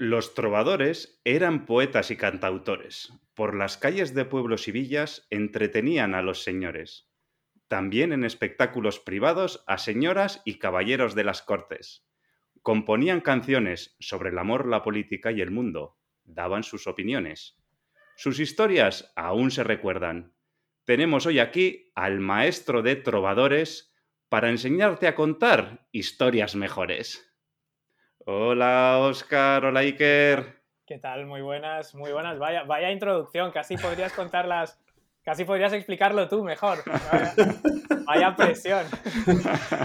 Los trovadores eran poetas y cantautores. Por las calles de pueblos y villas entretenían a los señores. También en espectáculos privados a señoras y caballeros de las cortes. Componían canciones sobre el amor, la política y el mundo. Daban sus opiniones. Sus historias aún se recuerdan. Tenemos hoy aquí al maestro de trovadores para enseñarte a contar historias mejores. Hola, Oscar. Hola, Iker. ¿Qué tal? Muy buenas, muy buenas. Vaya, vaya introducción. Casi podrías contarlas, casi podrías explicarlo tú mejor. Vaya, presión.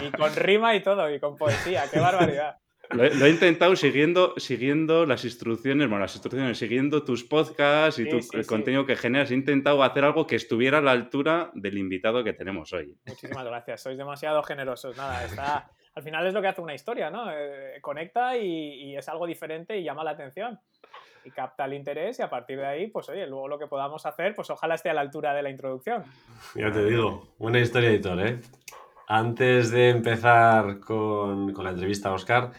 Y con rima y todo, y con poesía. ¡Qué barbaridad! Lo he, intentado siguiendo, siguiendo las instrucciones, bueno, las instrucciones, siguiendo tus podcasts y tu, el contenido que generas. He intentado hacer algo que estuviera a la altura del invitado que tenemos hoy. Muchísimas gracias. Sois demasiado generosos. Nada, está al final es lo que hace una historia, ¿no? Eh, conecta y, es algo diferente y llama la atención. Y capta el interés y a partir de ahí, pues oye, luego lo que podamos hacer, pues ojalá esté a la altura de la introducción. Ya te digo, buena historia, editor, ¿eh? Antes de empezar con, con la entrevista Oscar,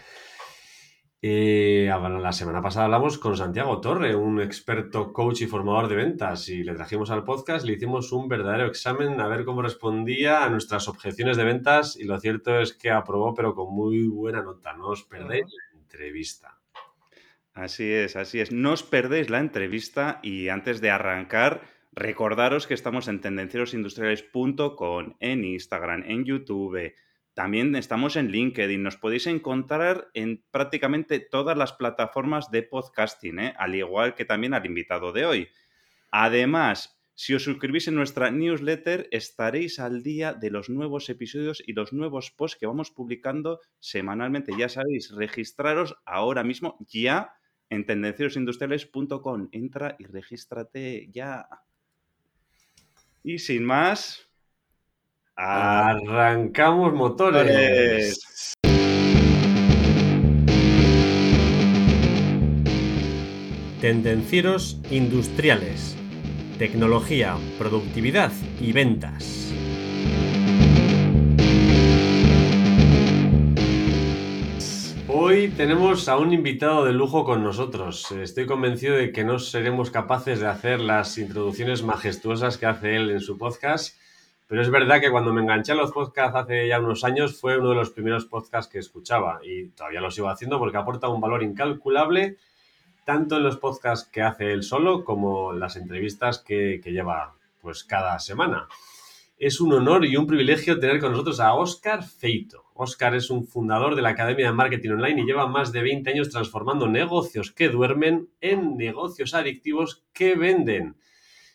eh, la semana pasada hablamos con Santiago Torre, un experto coach y formador de ventas, y le trajimos al podcast, le hicimos un verdadero examen a ver cómo respondía a nuestras objeciones de ventas, y lo cierto es que aprobó, pero con muy buena nota. No os perdéis la entrevista. Así es, así es. No os perdéis la entrevista y antes de arrancar, recordaros que estamos en tendencierosindustriales.com, en Instagram, en YouTube, también estamos en LinkedIn, nos podéis encontrar en prácticamente todas las plataformas de podcasting, ¿eh? al igual que también al invitado de hoy. Además, si os suscribís en nuestra newsletter, estaréis al día de los nuevos episodios y los nuevos posts que vamos publicando semanalmente. Ya sabéis, registraros ahora mismo ya en tendenciosindustriales.com. Entra y regístrate ya. Y sin más, Arrancamos motores. Tendencieros industriales. Tecnología, productividad y ventas. Hoy tenemos a un invitado de lujo con nosotros. Estoy convencido de que no seremos capaces de hacer las introducciones majestuosas que hace él en su podcast pero es verdad que cuando me enganché a los podcasts hace ya unos años fue uno de los primeros podcasts que escuchaba y todavía lo sigo haciendo porque aporta un valor incalculable tanto en los podcasts que hace él solo como en las entrevistas que, lleva pues cada semana. Es un honor y un privilegio tener con nosotros a Oscar Feito. Oscar es un fundador de la Academia de Marketing Online y lleva más de 20 años transformando negocios que duermen en negocios adictivos que venden.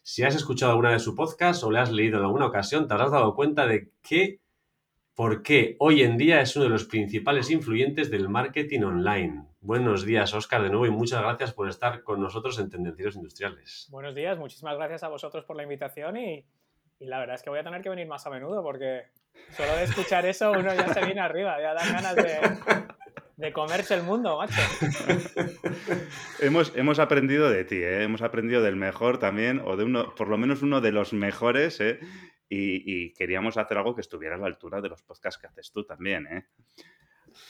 Si has escuchado alguna de su podcast o le has leído en alguna ocasión, te habrás dado cuenta de que, por qué hoy en día es uno de los principales influyentes del marketing online. Buenos días, Oscar, de nuevo y muchas gracias por estar con nosotros en Tendencieros Industriales. Buenos días, muchísimas gracias a vosotros por la invitación y, la verdad es que voy a tener que venir más a menudo porque solo de escuchar eso uno ya se viene arriba, ya dan ganas de, de comerse el mundo, macho. hemos, hemos aprendido de ti, ¿eh? hemos aprendido del mejor también, o de uno, por lo menos uno de los mejores, ¿eh? y, queríamos hacer algo que estuviera a la altura de los podcasts que haces tú también. ¿eh?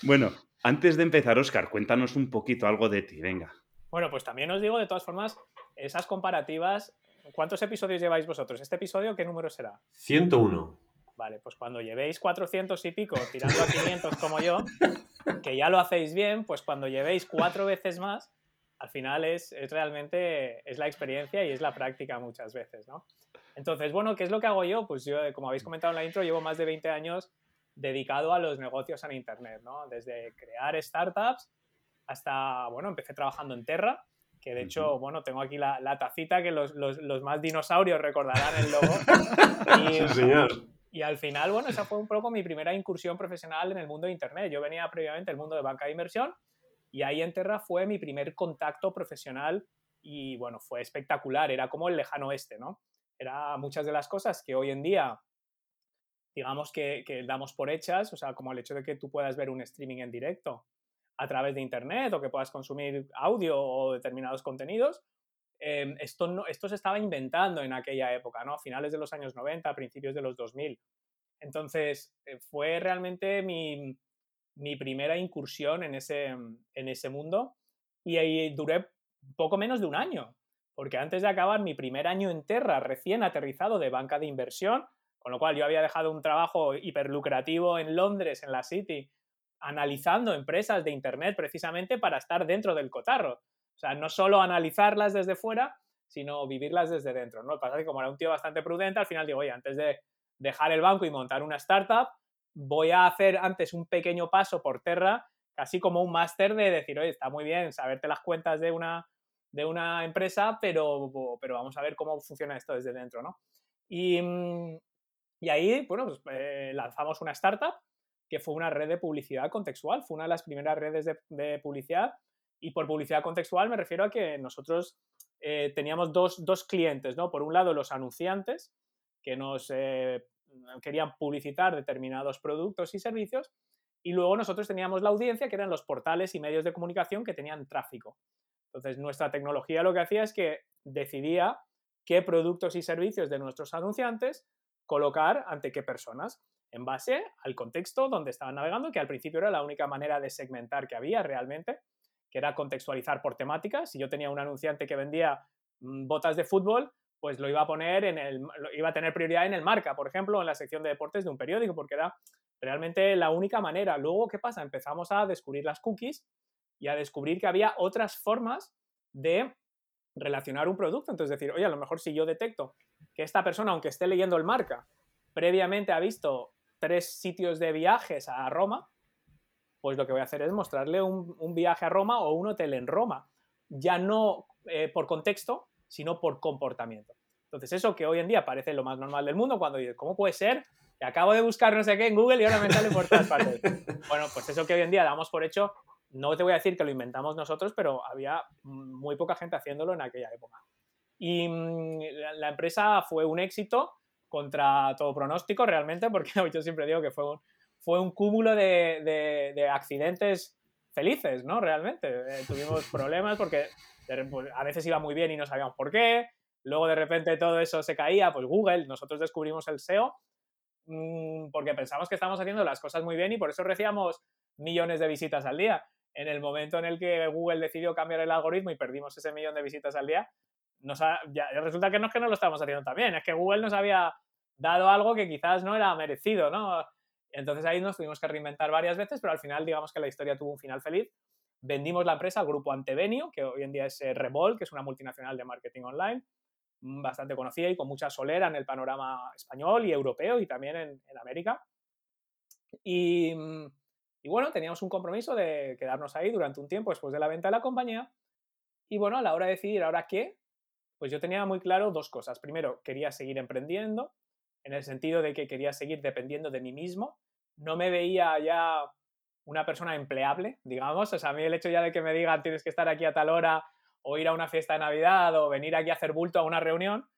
Bueno, antes de empezar, Oscar, cuéntanos un poquito algo de ti, venga. Bueno, pues también os digo, de todas formas, esas comparativas. ¿Cuántos episodios lleváis vosotros? ¿Este episodio qué número será? 101. Vale, pues cuando llevéis 400 y pico tirando a 500 como yo, que ya lo hacéis bien, pues cuando llevéis cuatro veces más, al final es, es, realmente es la experiencia y es la práctica muchas veces, ¿no? Entonces, bueno, ¿qué es lo que hago yo? Pues yo, como habéis comentado en la intro, llevo más de 20 años dedicado a los negocios en Internet, ¿no? Desde crear startups hasta, bueno, empecé trabajando en Terra, que de hecho, bueno, tengo aquí la, la tacita que los, los, los, más dinosaurios recordarán el logo. Y, sí, señor. Y al final, bueno, esa fue un poco mi primera incursión profesional en el mundo de Internet. Yo venía previamente del mundo de banca de inversión y ahí en Terra fue mi primer contacto profesional y bueno, fue espectacular, era como el lejano oeste, ¿no? Era muchas de las cosas que hoy en día, digamos que, que damos por hechas, o sea, como el hecho de que tú puedas ver un streaming en directo a través de Internet o que puedas consumir audio o determinados contenidos, Em, esto, esto se estaba inventando en aquella época, ¿no? A finales de los años 90, principios de los 2000. Entonces, eh, fue realmente mi, mi, primera incursión en ese, en ese mundo y ahí duré poco menos de un año, porque antes de acabar mi primer año en Terra, recién aterrizado de banca de inversión, con lo cual yo había dejado un trabajo hiperlucrativo en Londres, en la City, analizando empresas de Internet precisamente para estar dentro del cotarro. O sea, no solo analizarlas desde fuera, sino vivirlas desde dentro. ¿no? Pasa que como era un tío bastante prudente, al final digo, oye, antes de dejar el banco y montar una startup, voy a hacer antes un pequeño paso por Terra, casi como un máster de decir, oye, está muy bien saberte las cuentas de una, de una empresa, pero, pero vamos a ver cómo funciona esto desde dentro, ¿no? Y, y ahí, bueno, pues, eh, lanzamos una startup que fue una red de publicidad contextual, fue una de las primeras redes de, publicidad y por publicidad contextual me refiero a que nosotros eh, teníamos dos, dos, clientes, ¿no? Por un lado, los anunciantes que nos eh, querían publicitar determinados productos y servicios y luego nosotros teníamos la audiencia que eran los portales y medios de comunicación que tenían tráfico. Entonces, nuestra tecnología lo que hacía es que decidía qué productos y servicios de nuestros anunciantes colocar ante qué personas, en base al contexto donde estaban navegando, que al principio era la única manera de segmentar que había realmente, que era contextualizar por temáticas. Si yo tenía un anunciante que vendía mm, botas de fútbol, pues lo iba a poner en el, iba a tener prioridad en el marca, por ejemplo, en la sección de deportes de un periódico, porque era realmente la única manera. Luego, ¿qué pasa? Empezamos a descubrir las cookies y a descubrir que había otras formas de relacionar un producto. Entonces, decir, oye, a lo mejor si yo detecto que esta persona, aunque esté leyendo el marca, previamente ha visto tres sitios de viajes a Roma, pues lo que voy a hacer es mostrarle un, viaje a Roma o un hotel en Roma. Ya no eh, por contexto, sino por comportamiento. Entonces, eso que hoy en día parece lo más normal del mundo, cuando dices, ¿cómo puede ser? Que acabo de buscar no sé qué en Google y ahora me sale por todas partes. Bueno, pues eso que hoy en día damos por hecho, no te voy a decir que lo inventamos nosotros, pero había muy poca gente haciéndolo en aquella época. Y mm, la empresa fue un éxito contra todo pronóstico realmente, porque yo siempre digo que fue un, fue un cúmulo de, de, accidentes felices, ¿no? Realmente. Eh, tuvimos problemas porque pues, a veces iba muy bien y no sabíamos por qué. Luego de repente todo eso se caía, pues Google, nosotros descubrimos el SEO mm, porque pensamos que estábamos haciendo las cosas muy bien y por eso recibíamos millones de visitas al día. En el momento en el que Google decidió cambiar el algoritmo y perdimos ese millón de visitas al día, nos ya, resulta que no es que no lo estábamos haciendo tan bien, es que Google nos había dado algo que quizás no era merecido, ¿no? Entonces ahí nos tuvimos que reinventar varias veces, pero al final digamos que la historia tuvo un final feliz. Vendimos la empresa al grupo Antevenio, que hoy en día es eh, Revol, que es una multinacional de marketing online, mm, bastante conocida y con mucha solera en el panorama español y europeo y también en, América. Y, mm, y, bueno, teníamos un compromiso de quedarnos ahí durante un tiempo después de la venta de la compañía. Y bueno, a la hora de decidir ahora qué, pues yo tenía muy claro dos cosas. Primero, quería seguir emprendiendo, en el sentido de que quería seguir dependiendo de mí mismo. No me veía ya una persona empleable, digamos. O sea, a mí el hecho ya de que me digan tienes que estar aquí a tal hora o ir a una fiesta de Navidad o venir aquí a hacer bulto a una reunión,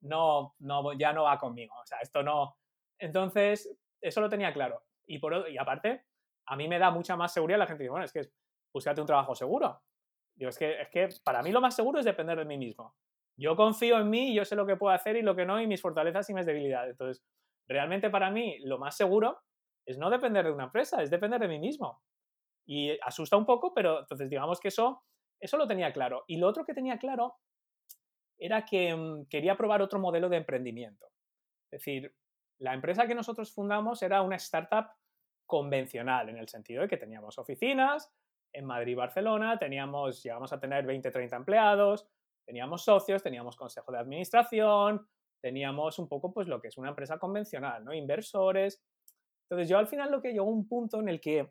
no, no, ya no va conmigo. O sea, esto no. Entonces, eso lo tenía claro. Y, por, y aparte, a mí me da mucha más seguridad la gente dice, bueno, es que búscate un trabajo seguro. Digo, es que, es que para mí lo más seguro es depender de mí mismo. Yo confío en mí, yo sé lo que puedo hacer y lo que no, y mis fortalezas y mis debilidades. Entonces, realmente para mí lo más seguro es no depender de una empresa, es depender de mí mismo. Y asusta un poco, pero entonces digamos que eso, eso lo tenía claro. Y lo otro que tenía claro era que mm, quería probar otro modelo de emprendimiento. Es decir, la empresa que nosotros fundamos era una startup convencional, en el sentido de que teníamos oficinas en Madrid y Barcelona, teníamos, llegamos a tener 20, 30 empleados, Teníamos socios, teníamos consejo de administración, teníamos un poco pues lo que es una empresa convencional, ¿no? Inversores. Entonces yo al final lo que llegó un punto en el que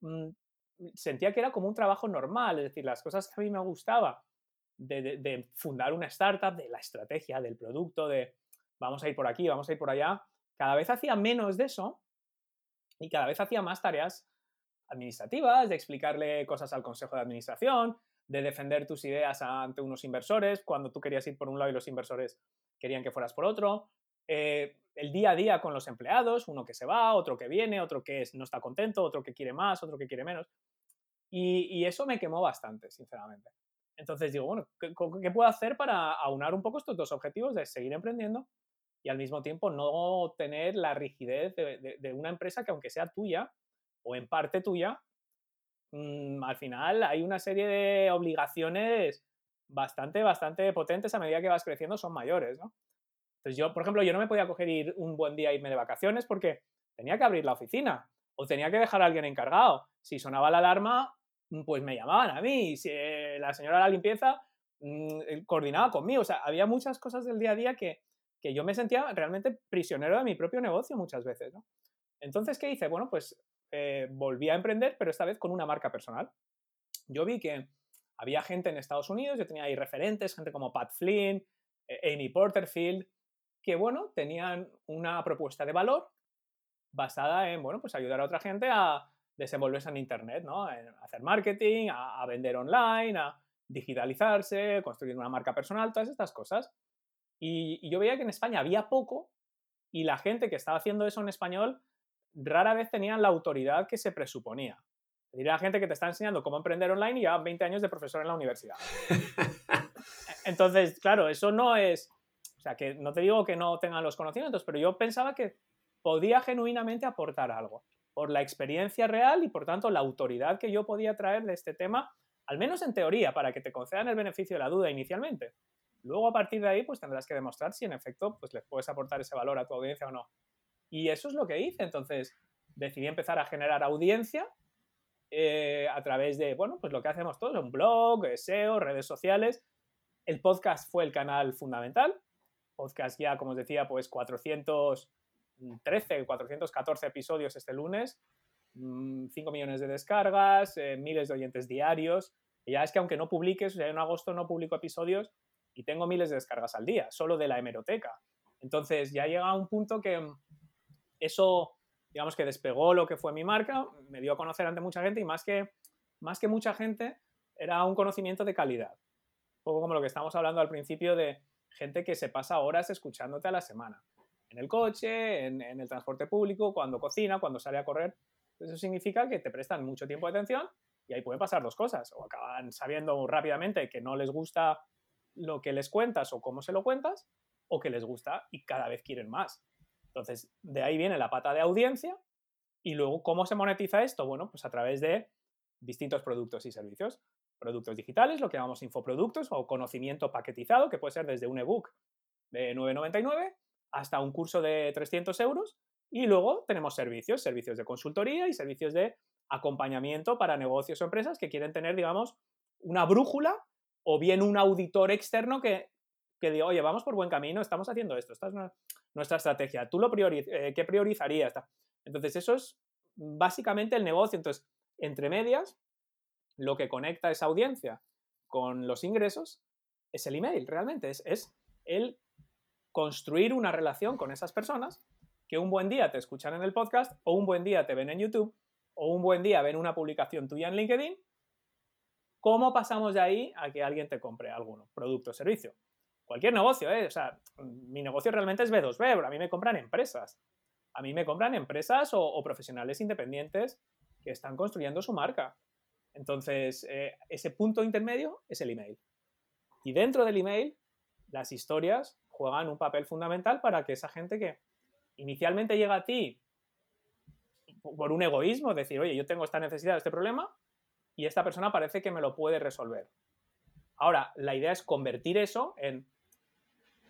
mm, sentía que era como un trabajo normal, es decir, las cosas que a mí me gustaba de, de, fundar una startup, de la estrategia, del producto, de vamos a ir por aquí, vamos a ir por allá, cada vez hacía menos de eso y cada vez hacía más tareas administrativas, de explicarle cosas al consejo de administración, de defender tus ideas ante unos inversores, cuando tú querías ir por un lado y los inversores querían que fueras por otro. Eh, el día a día con los empleados, uno que se va, otro que viene, otro que no está contento, otro que quiere más, otro que quiere menos. Y, eso me quemó bastante, sinceramente. Entonces digo, bueno, ¿qué, ¿qué, puedo hacer para aunar un poco estos dos objetivos de seguir emprendiendo y al mismo tiempo no tener la rigidez de una empresa que aunque sea tuya o en parte tuya, mm, al final hay una serie de obligaciones bastante, bastante potentes a medida que vas creciendo, son mayores, ¿no? Entonces yo, por ejemplo, yo no me podía coger ir un buen día e irme de vacaciones porque tenía que abrir la oficina o tenía que dejar a alguien encargado. Si sonaba la alarma, mm, pues me llamaban a mí. Si eh, la señora de la limpieza mm, coordinaba conmigo. O sea, había muchas cosas del día a día que, que yo me sentía realmente prisionero de mi propio negocio muchas veces, ¿no? Entonces, ¿qué hice? Bueno, pues eh, volví a emprender, pero esta vez con una marca personal. Yo vi que había gente en Estados Unidos, yo tenía ahí referentes, gente como Pat Flynn, eh, Amy Porterfield, que, bueno, tenían una propuesta de valor basada en, bueno, pues ayudar a otra gente a desenvolverse en Internet, ¿no? A hacer marketing, a, vender online, a digitalizarse, construir una marca personal, todas estas cosas. y, yo veía que en España había poco y la gente que estaba haciendo eso en español rara vez tenían la autoridad que se presuponía. La gente que te está enseñando cómo emprender online y ya 20 años de profesor en la universidad. Entonces, claro, eso no es, o sea, que no te digo que no tengan los conocimientos, pero yo pensaba que podía genuinamente aportar algo por la experiencia real y por tanto la autoridad que yo podía traer de este tema, al menos en teoría, para que te concedan el beneficio de la duda inicialmente. Luego a partir de ahí pues tendrás que demostrar si en efecto pues les puedes aportar ese valor a tu audiencia o no. Y eso es lo que hice. Entonces decidí empezar a generar audiencia eh, a través de, bueno, pues lo que hacemos todos, un blog, SEO, redes sociales. El podcast fue el canal fundamental. Podcast ya, como os decía, pues 413, 414 episodios este lunes, 5 mm, millones de descargas, eh, miles de oyentes diarios. Ya es que aunque no publiques, o en agosto no publico episodios y tengo miles de descargas al día, solo de la hemeroteca. Entonces ya llega un punto que eso, digamos que despegó lo que fue mi marca, me dio a conocer ante mucha gente y más que, más que mucha gente, era un conocimiento de calidad. Un poco como lo que estamos hablando al principio de gente que se pasa horas escuchándote a la semana. En el coche, en, el transporte público, cuando cocina, cuando sale a correr. Eso significa que te prestan mucho tiempo de atención y ahí pueden pasar dos cosas. O acaban sabiendo rápidamente que no les gusta lo que les cuentas o cómo se lo cuentas, o que les gusta y cada vez quieren más. Entonces, de ahí viene la pata de audiencia y luego, ¿cómo se monetiza esto? Bueno, pues a través de distintos productos y servicios. Productos digitales, lo que llamamos infoproductos o conocimiento paquetizado, que puede ser desde un ebook de 9,99 hasta un curso de 300 euros. Y luego tenemos servicios, servicios de consultoría y servicios de acompañamiento para negocios o empresas que quieren tener, digamos, una brújula o bien un auditor externo que, que diga, oye, vamos por buen camino, estamos haciendo esto, esta es nuestra estrategia, tú lo prioriz eh, ¿qué priorizarías? Entonces, eso es básicamente el negocio. Entonces, entre medias, lo que conecta esa audiencia con los ingresos es el email, realmente, es, es el construir una relación con esas personas que un buen día te escuchan en el podcast o un buen día te ven en YouTube o un buen día ven una publicación tuya en LinkedIn ¿Cómo pasamos de ahí a que alguien te compre alguno, producto o servicio? Cualquier negocio, ¿eh? O sea, mi negocio realmente es B2B, pero a mí me compran empresas. A mí me compran empresas o, profesionales independientes que están construyendo su marca. Entonces, eh, ese punto intermedio es el email. Y dentro del email, las historias juegan un papel fundamental para que esa gente que inicialmente llega a ti por un egoísmo, decir, oye, yo tengo esta necesidad, este problema, y esta persona parece que me lo puede resolver. Ahora, la idea es convertir eso en,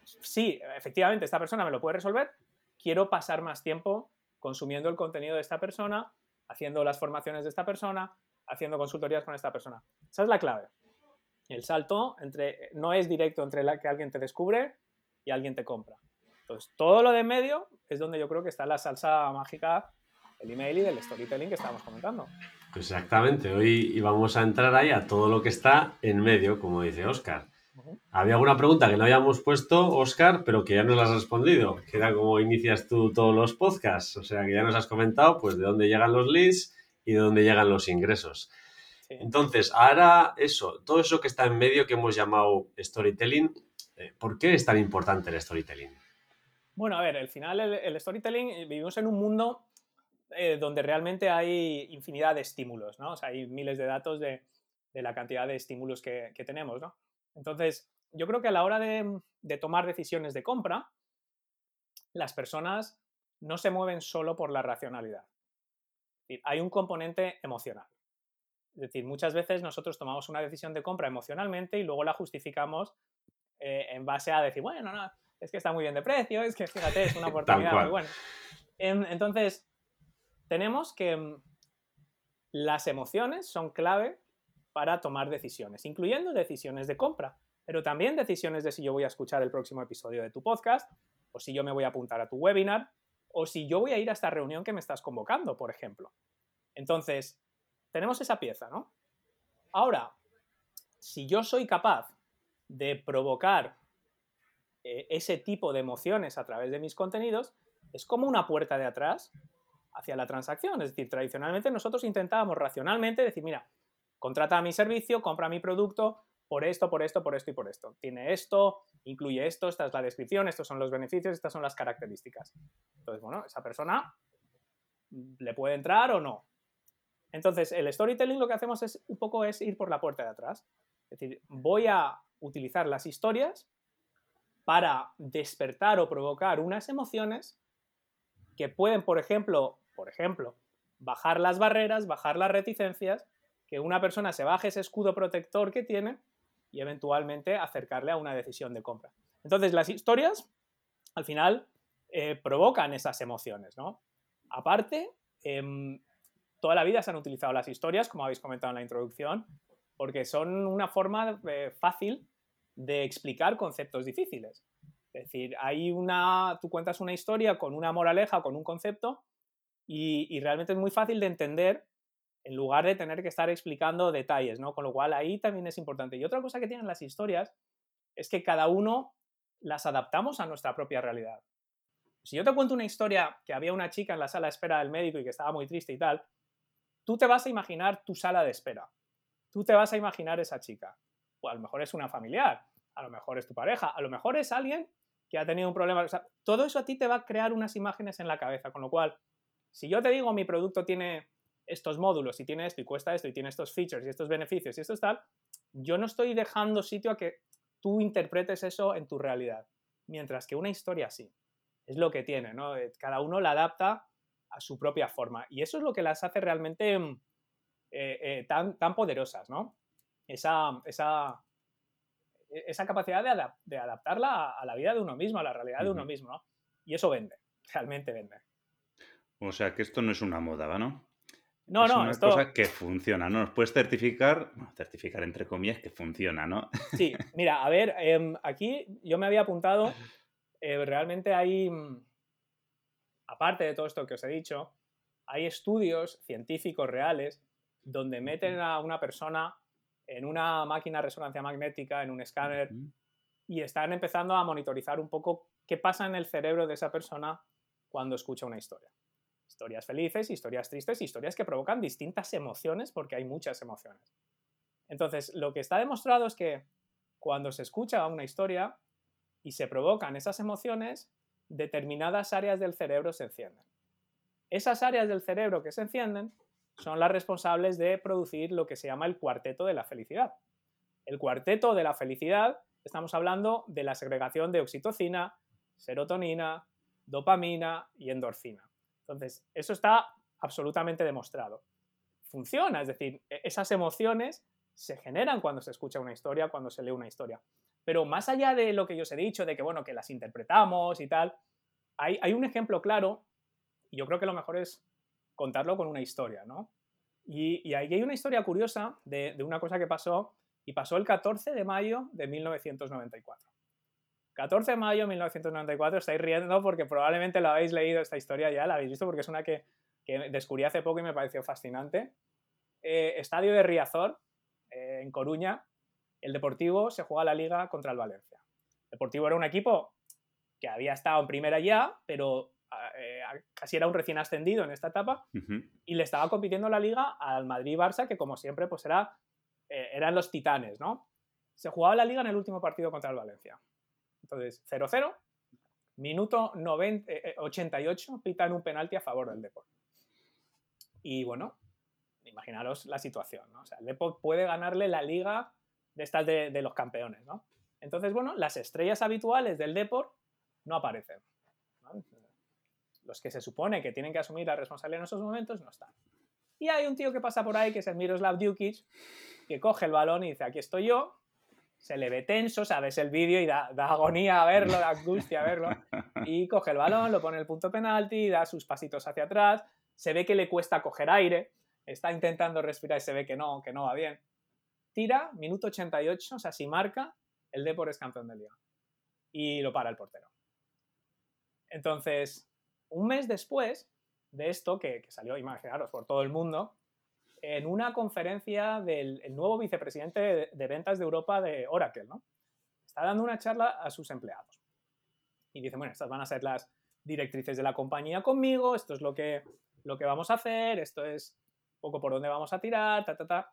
sí, efectivamente, esta persona me lo puede resolver, quiero pasar más tiempo consumiendo el contenido de esta persona, haciendo las formaciones de esta persona, haciendo consultorías con esta persona. Esa es la clave. El salto entre, no es directo entre la que alguien te descubre y alguien te compra. Entonces, todo lo de medio es donde yo creo que está la salsa mágica del email y del storytelling que estábamos comentando. Exactamente, hoy íbamos a entrar ahí a todo lo que está en medio, como dice Oscar. Había alguna pregunta que no habíamos puesto, Oscar, pero que ya nos has respondido, que era cómo inicias tú todos los podcasts. O sea, que ya nos has comentado, pues, de dónde llegan los leads y de dónde llegan los ingresos. Entonces, ahora eso, todo eso que está en medio que hemos llamado storytelling, eh, ¿por qué es tan importante el storytelling? Bueno, a ver, al final el storytelling, eh, vivimos en un mundo eh, donde realmente hay infinidad de estímulos, ¿no? O sea, hay miles de datos de, la cantidad de estímulos que, tenemos, ¿no? Entonces, yo creo que a la hora de, tomar decisiones de compra, las personas no se mueven solo por la racionalidad. Hay un componente emocional. Es decir, muchas veces nosotros tomamos una decisión de compra emocionalmente y luego la justificamos eh, en base a decir, bueno, no, es que está muy bien de precio, es que fíjate, es una oportunidad muy buena. entonces, tenemos que mm, las emociones son clave para tomar decisiones, incluyendo decisiones de compra, pero también decisiones de si yo voy a escuchar el próximo episodio de tu podcast, o si yo me voy a apuntar a tu webinar, o si yo voy a ir a esta reunión que me estás convocando, por ejemplo. Entonces, tenemos esa pieza, ¿no? Ahora, si yo soy capaz de provocar eh, ese tipo de emociones a través de mis contenidos, es como una puerta de atrás hacia la transacción. Es decir, tradicionalmente nosotros intentábamos racionalmente decir, mira, contrata mi servicio, compra mi producto por esto, por esto, por esto y por esto. Tiene esto, incluye esto, esta es la descripción, estos son los beneficios, estas son las características. Entonces, bueno, esa persona le puede entrar o no. Entonces, el storytelling lo que hacemos es un poco es ir por la puerta de atrás. Es decir, voy a utilizar las historias para despertar o provocar unas emociones que pueden, por ejemplo, por ejemplo, bajar las barreras, bajar las reticencias, que una persona se baje ese escudo protector que tiene y eventualmente acercarle a una decisión de compra. Entonces, las historias, al final, eh, provocan esas emociones, ¿no? Aparte, em, toda la vida se han utilizado las historias, como habéis comentado en la introducción, porque son una forma eh, fácil de explicar conceptos difíciles. Es decir, hay una, tú cuentas una historia con una moraleja, con un concepto, y, realmente es muy fácil de entender en lugar de tener que estar explicando detalles, ¿no? Con lo cual ahí también es importante. Y otra cosa que tienen las historias es que cada uno las adaptamos a nuestra propia realidad. Si yo te cuento una historia que había una chica en la sala de espera del médico y que estaba muy triste y tal, tú te vas a imaginar tu sala de espera. Tú te vas a imaginar esa chica. O a lo mejor es una familiar, a lo mejor es tu pareja, a lo mejor es alguien que ha tenido un problema. Todo eso a ti te va a crear unas imágenes en la cabeza, con lo cual, si yo te digo mi producto tiene estos módulos y tiene esto y cuesta esto y tiene estos features y estos beneficios y esto es tal, yo no estoy dejando sitio a que tú interpretes eso en tu realidad. Mientras que una historia sí. Es lo que tiene, ¿no? Eh, cada uno la adapta a su propia forma. Y eso es lo que las hace realmente mm, eh, eh, tan, tan poderosas, ¿no? Esa, esa, e, esa capacidad de, adaptarla a, la vida de uno mismo, a la realidad de uno mismo, ¿no? Y eso vende, realmente vende. O sea, que esto no es una moda, ¿no? No, es no, una esto... cosa que funciona, ¿no? Nos puedes certificar, bueno, certificar entre comillas que funciona, ¿no? Sí, mira, a ver, em, aquí yo me había apuntado, eh, realmente hay, mm, aparte de todo esto que os he dicho, hay estudios científicos reales donde meten a una persona en una máquina de resonancia magnética, en un escáner, y están empezando a monitorizar un poco qué pasa en el cerebro de esa persona cuando escucha una historia. Historias felices, historias tristes, historias que provocan distintas emociones porque hay muchas emociones. Entonces, lo que está demostrado es que cuando se escucha una historia y se provocan esas emociones, determinadas áreas del cerebro se encienden. Esas áreas del cerebro que se encienden son las responsables de producir lo que se llama el cuarteto de la felicidad. El cuarteto de la felicidad, estamos hablando de la segregación de oxitocina, serotonina, dopamina y endorfina. Entonces, eso está absolutamente demostrado. Funciona, es decir, e-, esas emociones se generan cuando se escucha una historia, cuando se lee una historia. Pero más allá de lo que yo os he dicho, de que, bueno, que las interpretamos y tal, hay, un ejemplo claro, y yo creo que lo mejor es contarlo con una historia, ¿no? Y, ahí hay una historia curiosa de, una cosa que pasó, y pasó el 14 de mayo de 1994. 14 de mayo de 1994, estáis riendo porque probablemente la habéis leído esta historia ya, la habéis visto porque es una que, descubrí hace poco y me pareció fascinante. Eh, estadio de Riazor, eh, en Coruña, el Deportivo se juega la liga contra el Valencia. El Deportivo era un equipo que había estado en primera ya, pero eh, casi era un recién ascendido en esta etapa, y le estaba compitiendo la liga al Madrid-Barça, que como siempre pues era, eh, eran los titanes, ¿no? Se jugaba la liga en el último partido contra el Valencia. Entonces, 0-0, minuto 90, 88, eh, pitan un penalti a favor del Deport. Y bueno, imaginaros la situación, ¿no? O sea, el Deport puede ganarle la liga de estas de, los campeones, ¿no? Entonces, bueno, las estrellas habituales del Deport no aparecen. los que se supone que tienen que asumir la responsabilidad en esos momentos no están. Y hay un tío que pasa por ahí, que es el Miroslav Djukic, que coge el balón y dice, aquí estoy yo, se le ve tenso, sabes el vídeo y da, agonía a verlo, da angustia a verlo, y coge el balón, lo pone en el punto penalti, da sus pasitos hacia atrás, se ve que le cuesta coger aire, está intentando respirar y se ve que no, que no va bien. Tira, minuto 88, o sea, si marca, el Depor es campeón del día. Y lo para el portero. Entonces, un mes después de esto, que, salió, imaginaros, por todo el mundo, en una conferencia del nuevo vicepresidente de, ventas de Europa de Oracle, ¿no? Está dando una charla a sus empleados. Y dice, bueno, estas van a ser las directrices de la compañía conmigo, esto es lo que, lo que vamos a hacer, esto es un poco por dónde vamos a tirar, ta, ta, ta.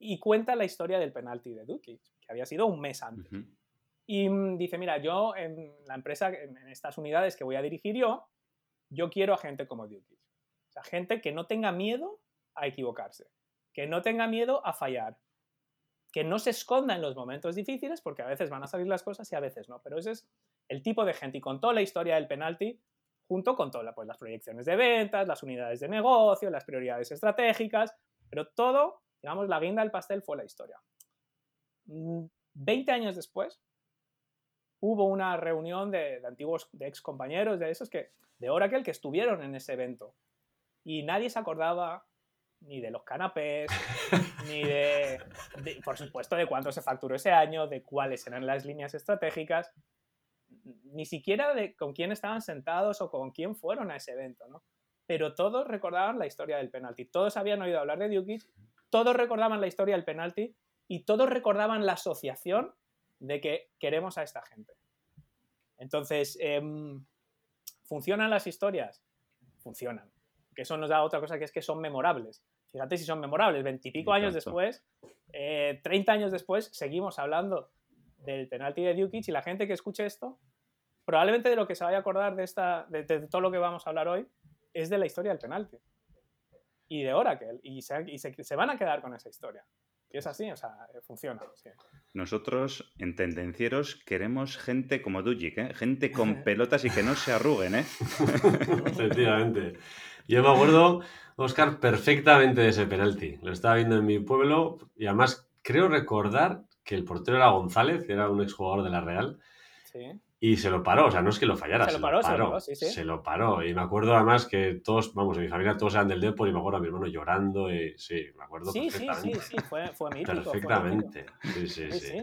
Y cuenta la historia del penalti de Dukic, que había sido un mes antes. Y mm, dice, mira, yo en la empresa, en estas unidades que voy a dirigir yo, yo quiero a gente como Dukic. O sea, gente que no tenga miedo a equivocarse, que no tenga miedo a fallar, que no se esconda en los momentos difíciles, porque a veces van a salir las cosas y a veces no. Pero ese es el tipo de gente. Y con toda la historia del penalti, junto con todas pues, las proyecciones de ventas, las unidades de negocio, las prioridades estratégicas, pero todo, digamos, la guinda del pastel fue la historia. 20 mm, años después, hubo una reunión de, antiguos, de ex compañeros de esos que, de Oracle, que estuvieron en ese evento. Y nadie se acordaba ni de los canapés, ni de, por supuesto, de cuánto se facturó ese año, de cuáles eran las líneas estratégicas, ni siquiera de con quién estaban sentados o con quién fueron a ese evento, ¿no? Pero todos recordaban la historia del penalti, todos habían oído hablar de Dukic, todos recordaban la historia del penalti y todos recordaban la asociación de que queremos a esta gente. Entonces, em, ¿funcionan las historias? Funcionan. Que eso nos da otra cosa que es que son memorables. Fíjate si son memorables. Veintipico años después, eh, 30 años después, seguimos hablando del penalti de Dukic y la gente que escuche esto, probablemente de lo que se vaya a acordar de, esta, de, todo lo que vamos a hablar hoy, es de la historia del penalti. Y de Oracle. Y, se, se van a quedar con esa historia. Y es así, o sea, funciona. Nosotros, en Tendencieros, queremos gente como Dujik, ¿eh? gente con pelotas y que no se arruguen, ¿eh? Efectivamente. Yo me acuerdo, Oscar, perfectamente de ese penalti. Lo estaba viendo en mi pueblo y además creo recordar que el portero era González, que era un exjugador de la Real. Sí. Y se lo paró, o sea, no es que lo fallara, se, lo paró, se lo paró, sí, sí. se lo paró. Y me acuerdo además que todos, vamos, en mi familia todos eran del Depor y me acuerdo a mi hermano llorando y sí, me acuerdo sí, perfectamente. Sí, sí, sí, fue, fue mítico. Perfectamente, sí, sí. sí.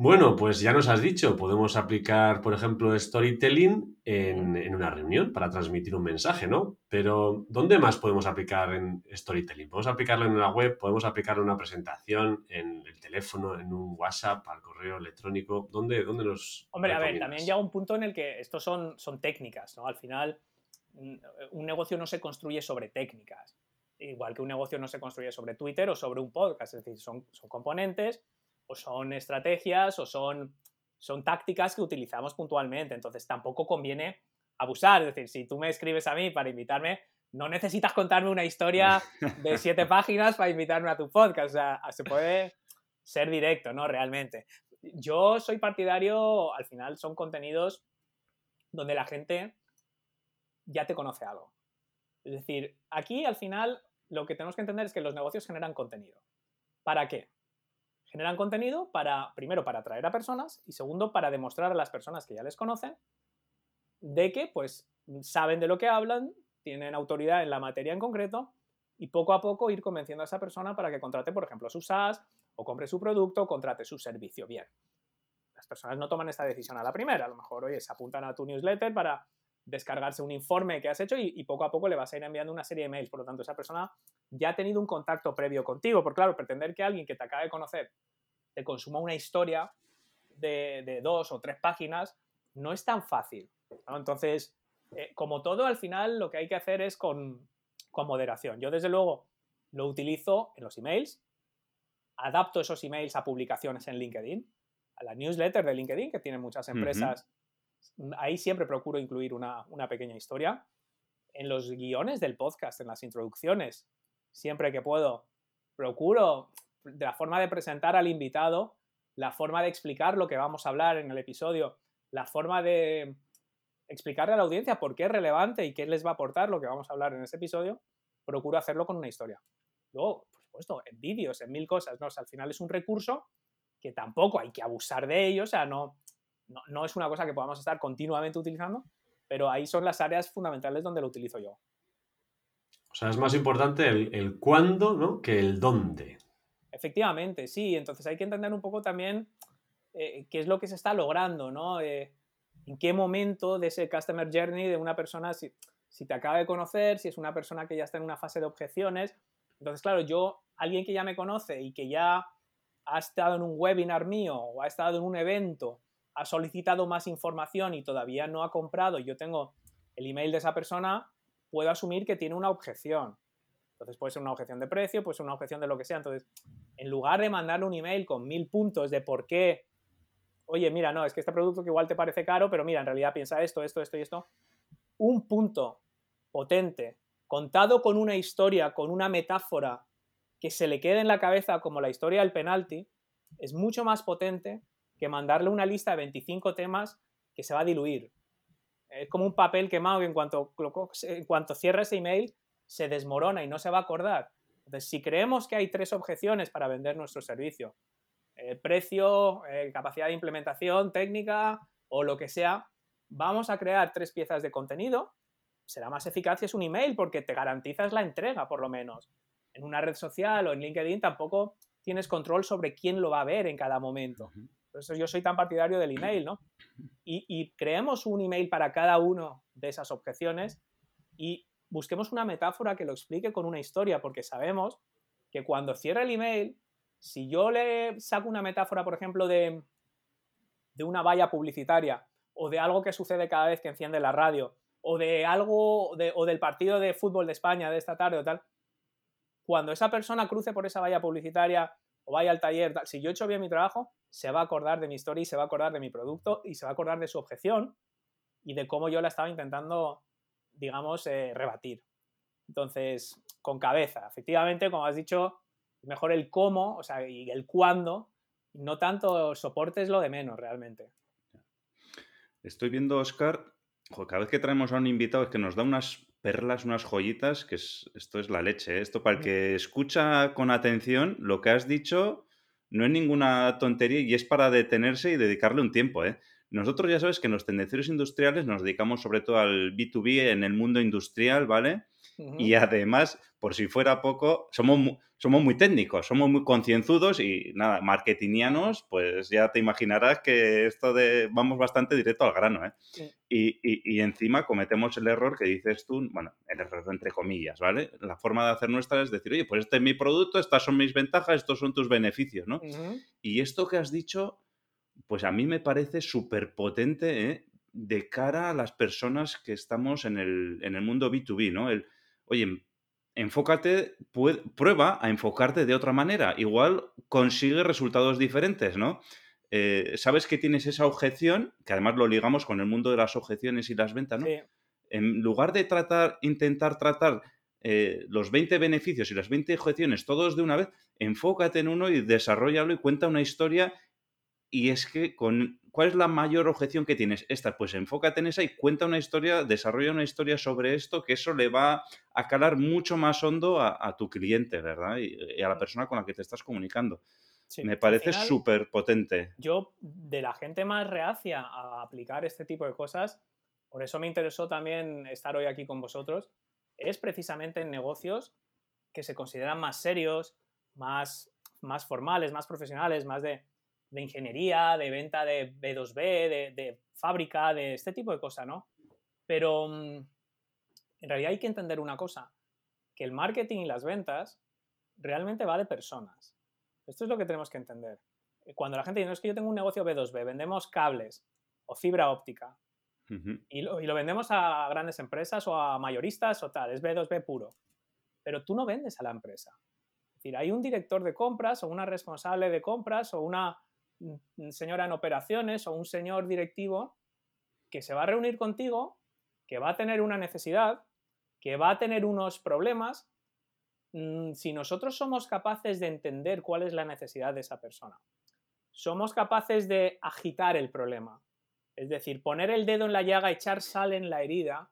Bueno, pues ya nos has dicho, podemos aplicar, por ejemplo, storytelling en, una reunión para transmitir un mensaje, ¿no? Pero, ¿dónde más podemos aplicar en storytelling? ¿Podemos aplicarlo en una web? ¿Podemos aplicarlo en una presentación, en el teléfono, en un WhatsApp, al correo electrónico? ¿Dónde, dónde nos... Hombre, a ver, también llega un punto en el que estos son, son técnicas, ¿no? Al final, un negocio no se construye sobre técnicas, igual que un negocio no se construye sobre Twitter o sobre un podcast, es decir, son, son componentes o son estrategias o son, son tácticas que utilizamos puntualmente. Entonces tampoco conviene abusar. Es decir, si tú me escribes a mí para invitarme, no necesitas contarme una historia de siete páginas para invitarme a tu podcast. O sea, se puede ser directo, ¿no? Realmente. Yo soy partidario, al final son contenidos donde la gente ya te conoce algo. Es decir, aquí al final lo que tenemos que entender es que los negocios generan contenido. ¿Para qué? Generan contenido para, primero, para atraer a personas y segundo, para demostrar a las personas que ya les conocen de que, pues, saben de lo que hablan, tienen autoridad en la materia en concreto y poco a poco ir convenciendo a esa persona para que contrate, por ejemplo, su SaaS o compre su producto o contrate su servicio. Bien. Las personas no toman esta decisión a la primera. A lo mejor, oye, se apuntan a tu newsletter para descargarse un informe que has hecho y, y, poco a poco le vas a ir enviando una serie de mails. Por lo tanto, esa persona ya ha tenido un contacto previo contigo. Porque claro, pretender que alguien que te acabe de conocer te consuma una historia de, dos o tres páginas no es tan fácil. Entonces, eh, como todo, al final lo que hay que hacer es con, con moderación. Yo, desde luego, lo utilizo en los emails, adapto esos emails a publicaciones en LinkedIn, a la newsletter de LinkedIn, que tienen muchas empresas. Ahí siempre procuro incluir una, una, pequeña historia. En los guiones del podcast, en las introducciones, siempre que puedo, procuro de la forma de presentar al invitado, la forma de explicar lo que vamos a hablar en el episodio, la forma de explicarle a la audiencia por qué es relevante y qué les va a aportar lo que vamos a hablar en ese episodio, procuro hacerlo con una historia. Luego, por supuesto, en vídeos, en mil cosas, ¿no? al final es un recurso que tampoco hay que abusar de ello, o sea, no, no, es una cosa que podamos estar continuamente utilizando, pero ahí son las áreas fundamentales donde lo utilizo yo. O sea, es más importante el, cuándo ¿no? que el dónde. Efectivamente, sí. Entonces hay que entender un poco también eh, qué es lo que se está logrando, ¿no? Eh, en qué momento de ese customer journey de una persona, si, si te acaba de conocer, si es una persona que ya está en una fase de objeciones. Entonces, claro, yo, alguien que ya me conoce y que ya ha estado en un webinar mío o ha estado en un evento, ha solicitado más información y todavía no ha comprado, y yo tengo el email de esa persona, puedo asumir que tiene una objeción. Entonces puede ser una objeción de precio, puede ser una objeción de lo que sea. Entonces, en lugar de mandarle un email con mil puntos de por qué, oye, mira, no, es que este producto que igual te parece caro, pero mira, en realidad piensa esto, esto, esto y esto, un punto potente, contado con una historia, con una metáfora que se le quede en la cabeza como la historia del penalti, es mucho más potente que mandarle una lista de 25 temas que se va a diluir. Es como un papel quemado que en cuanto, en cuanto cierra ese email se desmorona y no se va a acordar. Entonces, si creemos que hay tres objeciones para vender nuestro servicio, eh, precio, capacidad de implementación, técnica o lo que sea, vamos a crear tres piezas de contenido. Será más eficaz si es un email porque te garantizas la entrega, por lo menos. En una red social o en LinkedIn tampoco tienes control sobre quién lo va a ver en cada momento. Por eso yo soy tan partidario del email, ¿no? Y, creemos un email para cada uno de esas objeciones y busquemos una metáfora que lo explique con una historia, porque sabemos que cuando cierra el email, si yo le saco una metáfora, por ejemplo, de, de una valla publicitaria o de algo que sucede cada vez que enciende la radio o de algo o del partido de fútbol de España de esta tarde o tal, cuando esa persona cruce por esa valla publicitaria o vaya al taller, si yo he hecho bien mi trabajo, se va a acordar de mi historia y se va a acordar de mi producto y se va a acordar de su objeción y de cómo yo la estaba intentando, digamos, eh, rebatir. Entonces, con cabeza, efectivamente, como has dicho, mejor el cómo, o sea, y el cuándo, no tanto soporte es lo de menos realmente. Estoy viendo, Oscar, cada vez que traemos a un invitado es que nos da unas perlas, unas joyitas, que esto es la leche. ¿eh? Esto para el que escucha con atención, lo que has dicho no es ninguna tontería y es para detenerse y dedicarle un tiempo. ¿eh? Nosotros ya sabes que en los tendencieros industriales nos dedicamos sobre todo al B2B en el mundo industrial, ¿vale? Y además, por si fuera poco, somos, somos muy técnicos, somos muy concienzudos y nada, marketingianos, pues ya te imaginarás que esto de vamos bastante directo al grano, ¿eh? Y, encima cometemos el error que dices tú, bueno, el error entre comillas, ¿vale? La forma de hacer nuestra es decir, oye, pues este es mi producto, estas son mis ventajas, estos son tus beneficios, ¿no? Y esto que has dicho, pues a mí me parece súper potente, ¿eh? De cara a las personas que estamos en el, en el mundo B2B, ¿no? El, oye, enfócate, prueba a enfocarte de otra manera. Igual consigue resultados diferentes, ¿no? Eh, sabes que tienes esa objeción, que además lo ligamos con el mundo de las objeciones y las ventas, ¿no? En lugar de tratar, intentar tratar eh, los 20 beneficios y las 20 objeciones todos de una vez, enfócate en uno y desarrollalo y cuenta una historia. Y es que con ¿Cuál es la mayor objeción que tienes? Esta, pues enfócate en esa y cuenta una historia, desarrolla una historia sobre esto, que eso le va a calar mucho más hondo a, tu cliente, ¿verdad? Y, a la persona con la que te estás comunicando. Me parece súper potente. Yo, de la gente más reacia a aplicar este tipo de cosas, por eso me interesó también estar hoy aquí con vosotros, es precisamente en negocios que se consideran más serios, más, más formales, más profesionales, más de de ingeniería, de venta de B2B, de, fábrica, de este tipo de cosas, ¿no? Pero mm, en realidad hay que entender una cosa, que el marketing y las ventas realmente va de personas. Esto es lo que tenemos que entender. Cuando la gente dice, no es que yo tengo un negocio B2B, vendemos cables o fibra óptica y, lo, y lo vendemos a grandes empresas o a mayoristas o tal, es B2B puro. Pero tú no vendes a la empresa. Es decir, hay un director de compras o una responsable de compras o una señora en operaciones o un señor directivo que se va a reunir contigo, que va a tener una necesidad, que va a tener unos problemas, mm, si nosotros somos capaces de entender cuál es la necesidad de esa persona, somos capaces de agitar el problema, es decir, poner el dedo en la llaga, echar sal en la herida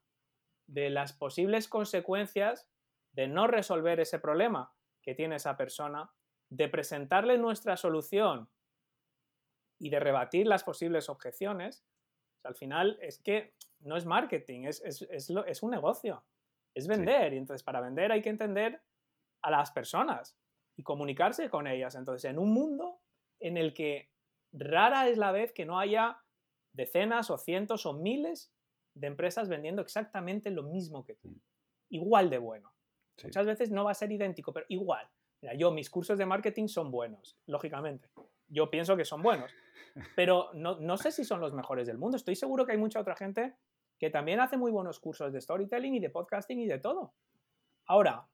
de las posibles consecuencias de no resolver ese problema que tiene esa persona, de presentarle nuestra solución y de rebatir las posibles objeciones, al final es que no es marketing, es, es, un negocio, es vender. Y entonces para vender hay que entender a las personas y comunicarse con ellas. Entonces, en un mundo en el que rara es la vez que no haya decenas o cientos o miles de empresas vendiendo exactamente lo mismo que tú, mm. igual de bueno. Muchas veces no va a ser idéntico, pero igual. Mira, yo, mis cursos de marketing son buenos, lógicamente. Yo pienso que son buenos, pero no, no sé si son los mejores del mundo. Estoy seguro que hay mucha otra gente que también hace muy buenos cursos de storytelling y de podcasting y de todo. Ahora,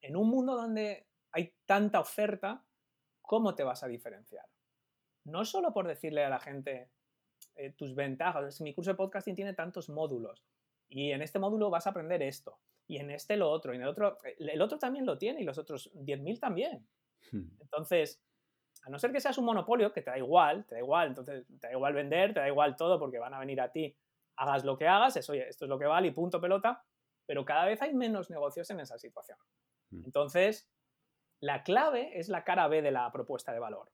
en un mundo donde hay tanta oferta, ¿cómo te vas a diferenciar? No solo por decirle a la gente eh, tus ventajas, mi curso de podcasting tiene tantos módulos y en este módulo vas a aprender esto y en este lo otro y en el otro, el otro también lo tiene y los otros 10.000 también. Hmm. Entonces, a no ser que seas un monopolio, que te da igual, te da igual, entonces te da igual vender, te da igual todo porque van a venir a ti, hagas lo que hagas, eso, esto es lo que vale y punto pelota, pero cada vez hay menos negocios en esa situación. Hmm. Entonces, la clave es la cara B de la propuesta de valor.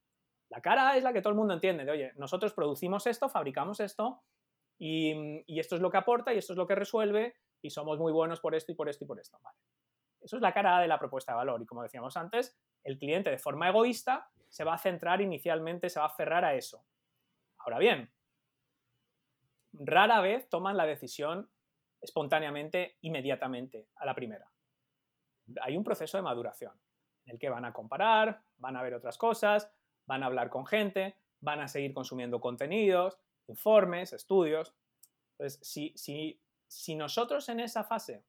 La cara A es la que todo el mundo entiende, de oye, nosotros producimos esto, fabricamos esto y, esto es lo que aporta y esto es lo que resuelve y somos muy buenos por esto y por esto y por esto. Eso es la cara A de la propuesta de valor y como decíamos antes, el cliente de forma egoísta se va a centrar inicialmente, se va a aferrar a eso. Ahora bien, rara vez toman la decisión espontáneamente, inmediatamente, a la primera. Hay un proceso de maduración en el que van a comparar, van a ver otras cosas, van a hablar con gente, van a seguir consumiendo contenidos, informes, estudios. Entonces, si, si, si nosotros en esa fase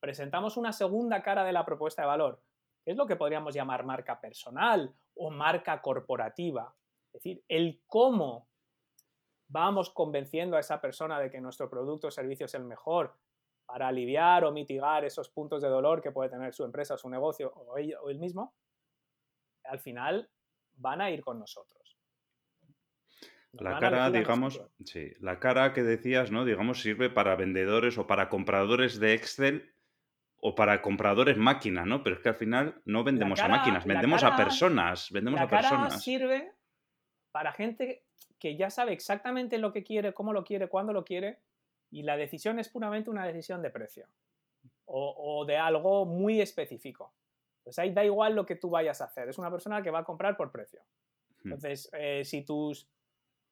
presentamos una segunda cara de la propuesta de valor, que es lo que podríamos llamar marca personal o marca corporativa, es decir, el cómo vamos convenciendo a esa persona de que nuestro producto o servicio es el mejor para aliviar o mitigar esos puntos de dolor que puede tener su empresa, su negocio o él, mismo, al final van a ir con nosotros. la cara, digamos, sí, la cara que decías, ¿no? Digamos, sirve para vendedores o para compradores de Excel o para compradores máquina, ¿no? Pero es que al final no vendemos a máquinas, vendemos a personas, vendemos la a personas. Cara sirve para gente que ya sabe exactamente lo que quiere, cómo lo quiere, cuándo lo quiere, y la decisión es puramente una decisión de precio o, de algo muy específico. Pues ahí da igual lo que tú vayas a hacer, es una persona que va a comprar por precio. Entonces, eh, si tus,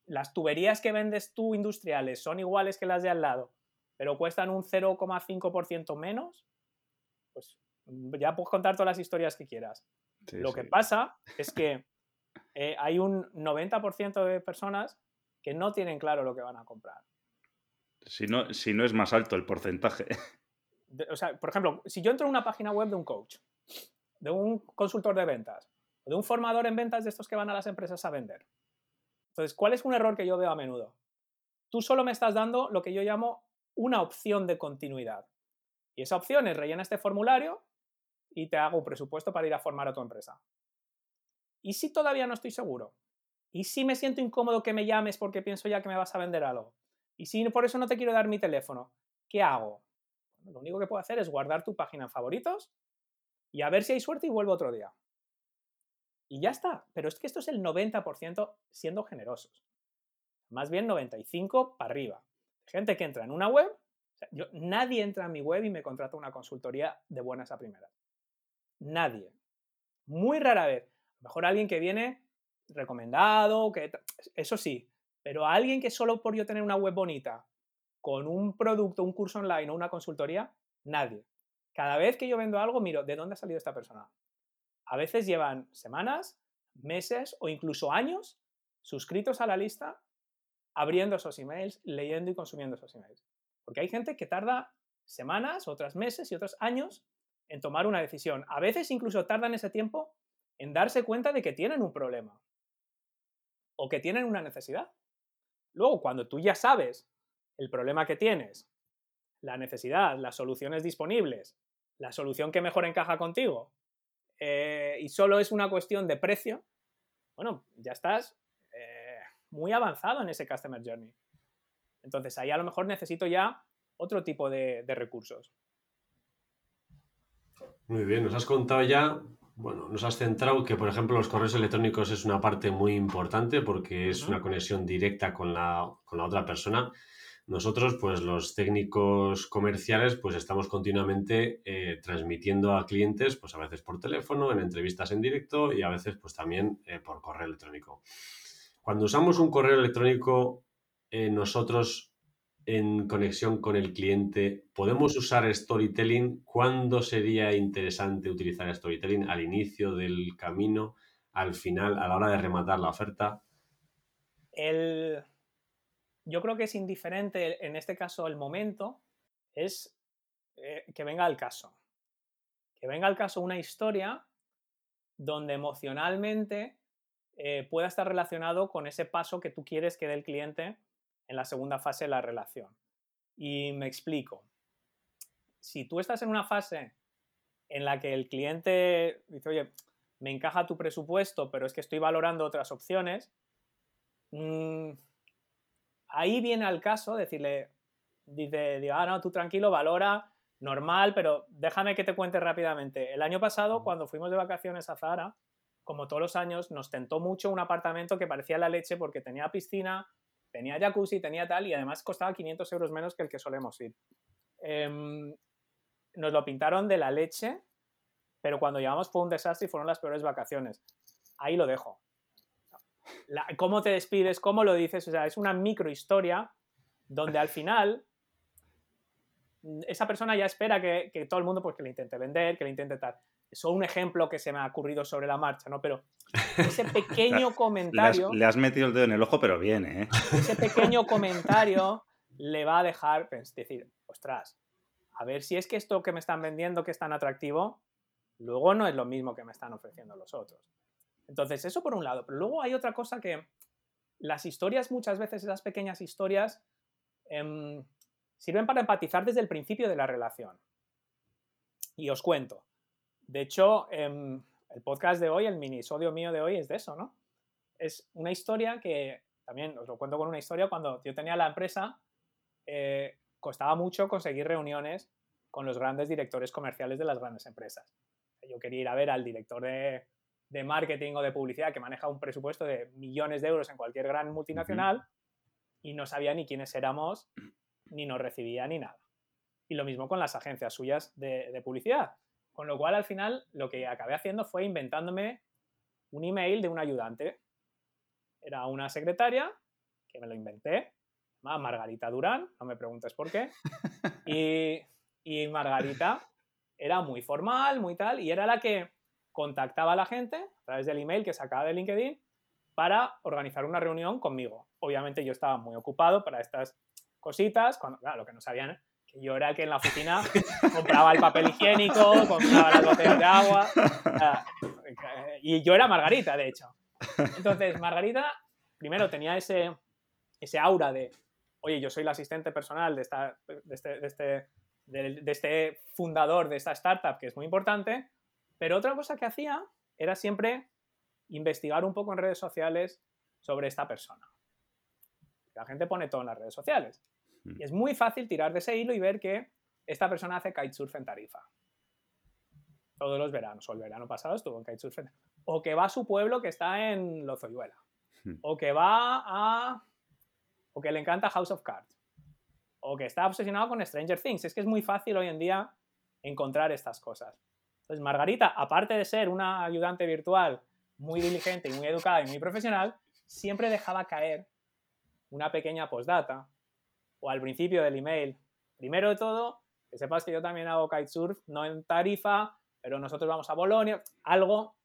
las tuberías que vendes tú industriales son iguales que las de al lado, pero cuestan un 0,5% menos, pues ya puedes contar todas las historias que quieras. lo que pasa es que eh, hay un 90% de personas que no tienen claro lo que van a comprar. Si no, si no es más alto el porcentaje. o sea, por ejemplo, si yo entro en una página web de un coach, de un consultor de ventas, de un formador en ventas de estos que van a las empresas a vender. Entonces, ¿cuál es un error que yo veo a menudo? Tú solo me estás dando lo que yo llamo una opción de continuidad. Y esa opción es rellena este formulario y te hago un presupuesto para ir a formar a tu empresa. ¿Y si todavía no estoy seguro? ¿Y si me siento incómodo que me llames porque pienso ya que me vas a vender algo? ¿Y si por eso no te quiero dar mi teléfono? ¿Qué hago? lo único que puedo hacer es guardar tu página en favoritos y a ver si hay suerte y vuelvo otro día. Y ya está. Pero es que esto es el 90% siendo generosos. Más bien 95 para arriba. Gente que entra en una web. Yo, nadie entra en mi web y me contrata una consultoría de buenas a primeras. Nadie. Muy rara vez. A lo mejor alguien que viene recomendado, que eso sí, pero alguien que solo por yo tener una web bonita, con un producto, un curso online o una consultoría, nadie. Cada vez que yo vendo algo, miro, ¿de dónde ha salido esta persona? A veces llevan semanas, meses o incluso años suscritos a la lista, abriendo esos emails, leyendo y consumiendo esos emails. Porque hay gente que tarda semanas, otras meses y otros años en tomar una decisión. A veces incluso tardan ese tiempo en darse cuenta de que tienen un problema o que tienen una necesidad. Luego, cuando tú ya sabes el problema que tienes, la necesidad, las soluciones disponibles, la solución que mejor encaja contigo, eh, y solo es una cuestión de precio, bueno, ya estás eh, muy avanzado en ese Customer Journey. Entonces ahí a lo mejor necesito ya otro tipo de recursos. Muy bien, nos has contado ya, bueno, nos has centrado que, por ejemplo, los correos electrónicos es una parte muy importante porque es una conexión directa con la, con la otra persona. Nosotros, pues los técnicos comerciales, pues estamos continuamente eh, transmitiendo a clientes, pues a veces por teléfono, en entrevistas en directo y a veces pues también eh, por correo electrónico. Cuando usamos un correo electrónico, eh, nosotros en conexión con el cliente, ¿podemos usar storytelling? ¿Cuándo sería interesante utilizar storytelling? ¿Al inicio del camino? ¿Al final? ¿A la hora de rematar la oferta? El yo creo que es indiferente en este caso el momento, es eh, que venga al caso. Que venga al caso una historia donde emocionalmente eh, pueda estar relacionado con ese paso que tú quieres que dé el cliente en la segunda fase de la relación. Y me explico. Si tú estás en una fase en la que el cliente dice, oye, me encaja tu presupuesto, pero es que estoy valorando otras opciones, mmm, ahí viene al caso decirle, dice, ah, no, tú tranquilo, valora, normal, pero déjame que te cuente rápidamente. El año pasado, cuando fuimos de vacaciones a Zara, como todos los años, nos tentó mucho un apartamento que parecía la leche porque tenía piscina, tenía jacuzzi, tenía tal, y además costaba 500 euros menos que el que solemos ir. Em, nos lo pintaron de la leche, pero cuando llegamos fue un desastre y fueron las peores vacaciones. Ahí lo dejo cómo te despides, cómo lo dices, o sea, es una microhistoria donde al final esa persona ya espera que, todo el mundo pues, que le intente vender, que le intente tal. Eso es un ejemplo que se me ha ocurrido sobre la marcha, ¿no? Pero ese pequeño comentario... Le has, metido el dedo en el ojo, pero bien, ¿eh? Ese pequeño comentario le va a dejar pues, decir, ostras, a ver si es que esto que me están vendiendo que es tan atractivo, luego no es lo mismo que me están ofreciendo los otros. Entonces, eso por un lado. Pero luego hay otra cosa que las historias, muchas veces esas pequeñas historias, em, sirven para empatizar desde el principio de la relación. Y os cuento. De hecho, em, el podcast de hoy, el minisodio mío de hoy es de eso, ¿no? Es una historia que, también os lo cuento con una historia, cuando yo tenía la empresa, eh, costaba mucho conseguir reuniones con los grandes directores comerciales de las grandes empresas. Yo quería ir a ver al director de, de marketing o de publicidad que maneja un presupuesto de millones de euros en cualquier gran multinacional y no sabía ni quiénes éramos, ni nos recibía ni nada. Y lo mismo con las agencias suyas de, publicidad. Con lo cual, al final, lo que acabé haciendo fue inventándome un email de un ayudante. Era una secretaria que me lo inventé, Margarita Durán, no me preguntes por qué. Y, y Margarita era muy formal, muy tal, y era la que contactaba a la gente a través del email que sacaba de LinkedIn para organizar una reunión conmigo. Obviamente yo estaba muy ocupado para estas cositas, cuando, claro, lo que no sabían yo era el que en la oficina compraba el papel higiénico, compraba las botellas de agua, y yo era Margarita, de hecho. Entonces, Margarita, primero tenía ese, ese aura de, oye, yo soy la asistente personal de, esta, este, de, este, de este fundador de esta startup, que es muy importante, pero otra cosa que hacía era siempre investigar un poco en redes sociales sobre esta persona. La gente pone todo en las redes sociales. Mm. Y es muy fácil tirar de ese hilo y ver que esta persona hace kitesurf en Tarifa. Todos los veranos, o el verano pasado estuvo en kitesurf. O que va a su pueblo que está en Lozoyuela. Mm. O que va a... O que le encanta House of Cards. O que está obsesionado con Stranger Things. Es que es muy fácil hoy en día encontrar estas cosas. Entonces, Margarita, aparte de ser una ayudante virtual muy diligente y muy educada y muy profesional, siempre dejaba caer una pequeña postdata o al principio del email. Primero de todo, que sepas que yo también hago kitesurf, no en Tarifa, pero nosotros vamos a Bolonia, algo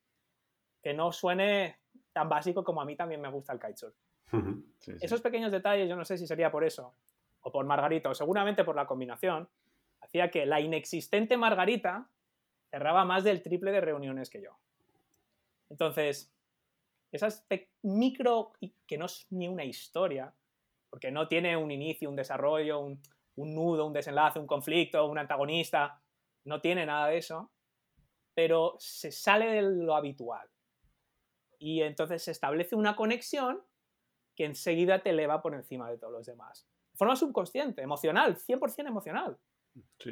que no suene tan básico como a mí también me gusta el kitesurf. Esos pequeños detalles, yo no sé si sería por eso, o por Margarita, o seguramente por la combinación, hacía que la inexistente Margarita cerraba más del triple de reuniones que yo. Entonces, esas micro, que no es ni una historia, porque no tiene un inicio, un desarrollo, un, nudo, un desenlace, un conflicto, un antagonista, no tiene nada de eso, pero se sale de lo habitual. Y entonces se establece una conexión que enseguida te eleva por encima de todos los demás. De forma subconsciente, emocional, 100% emocional.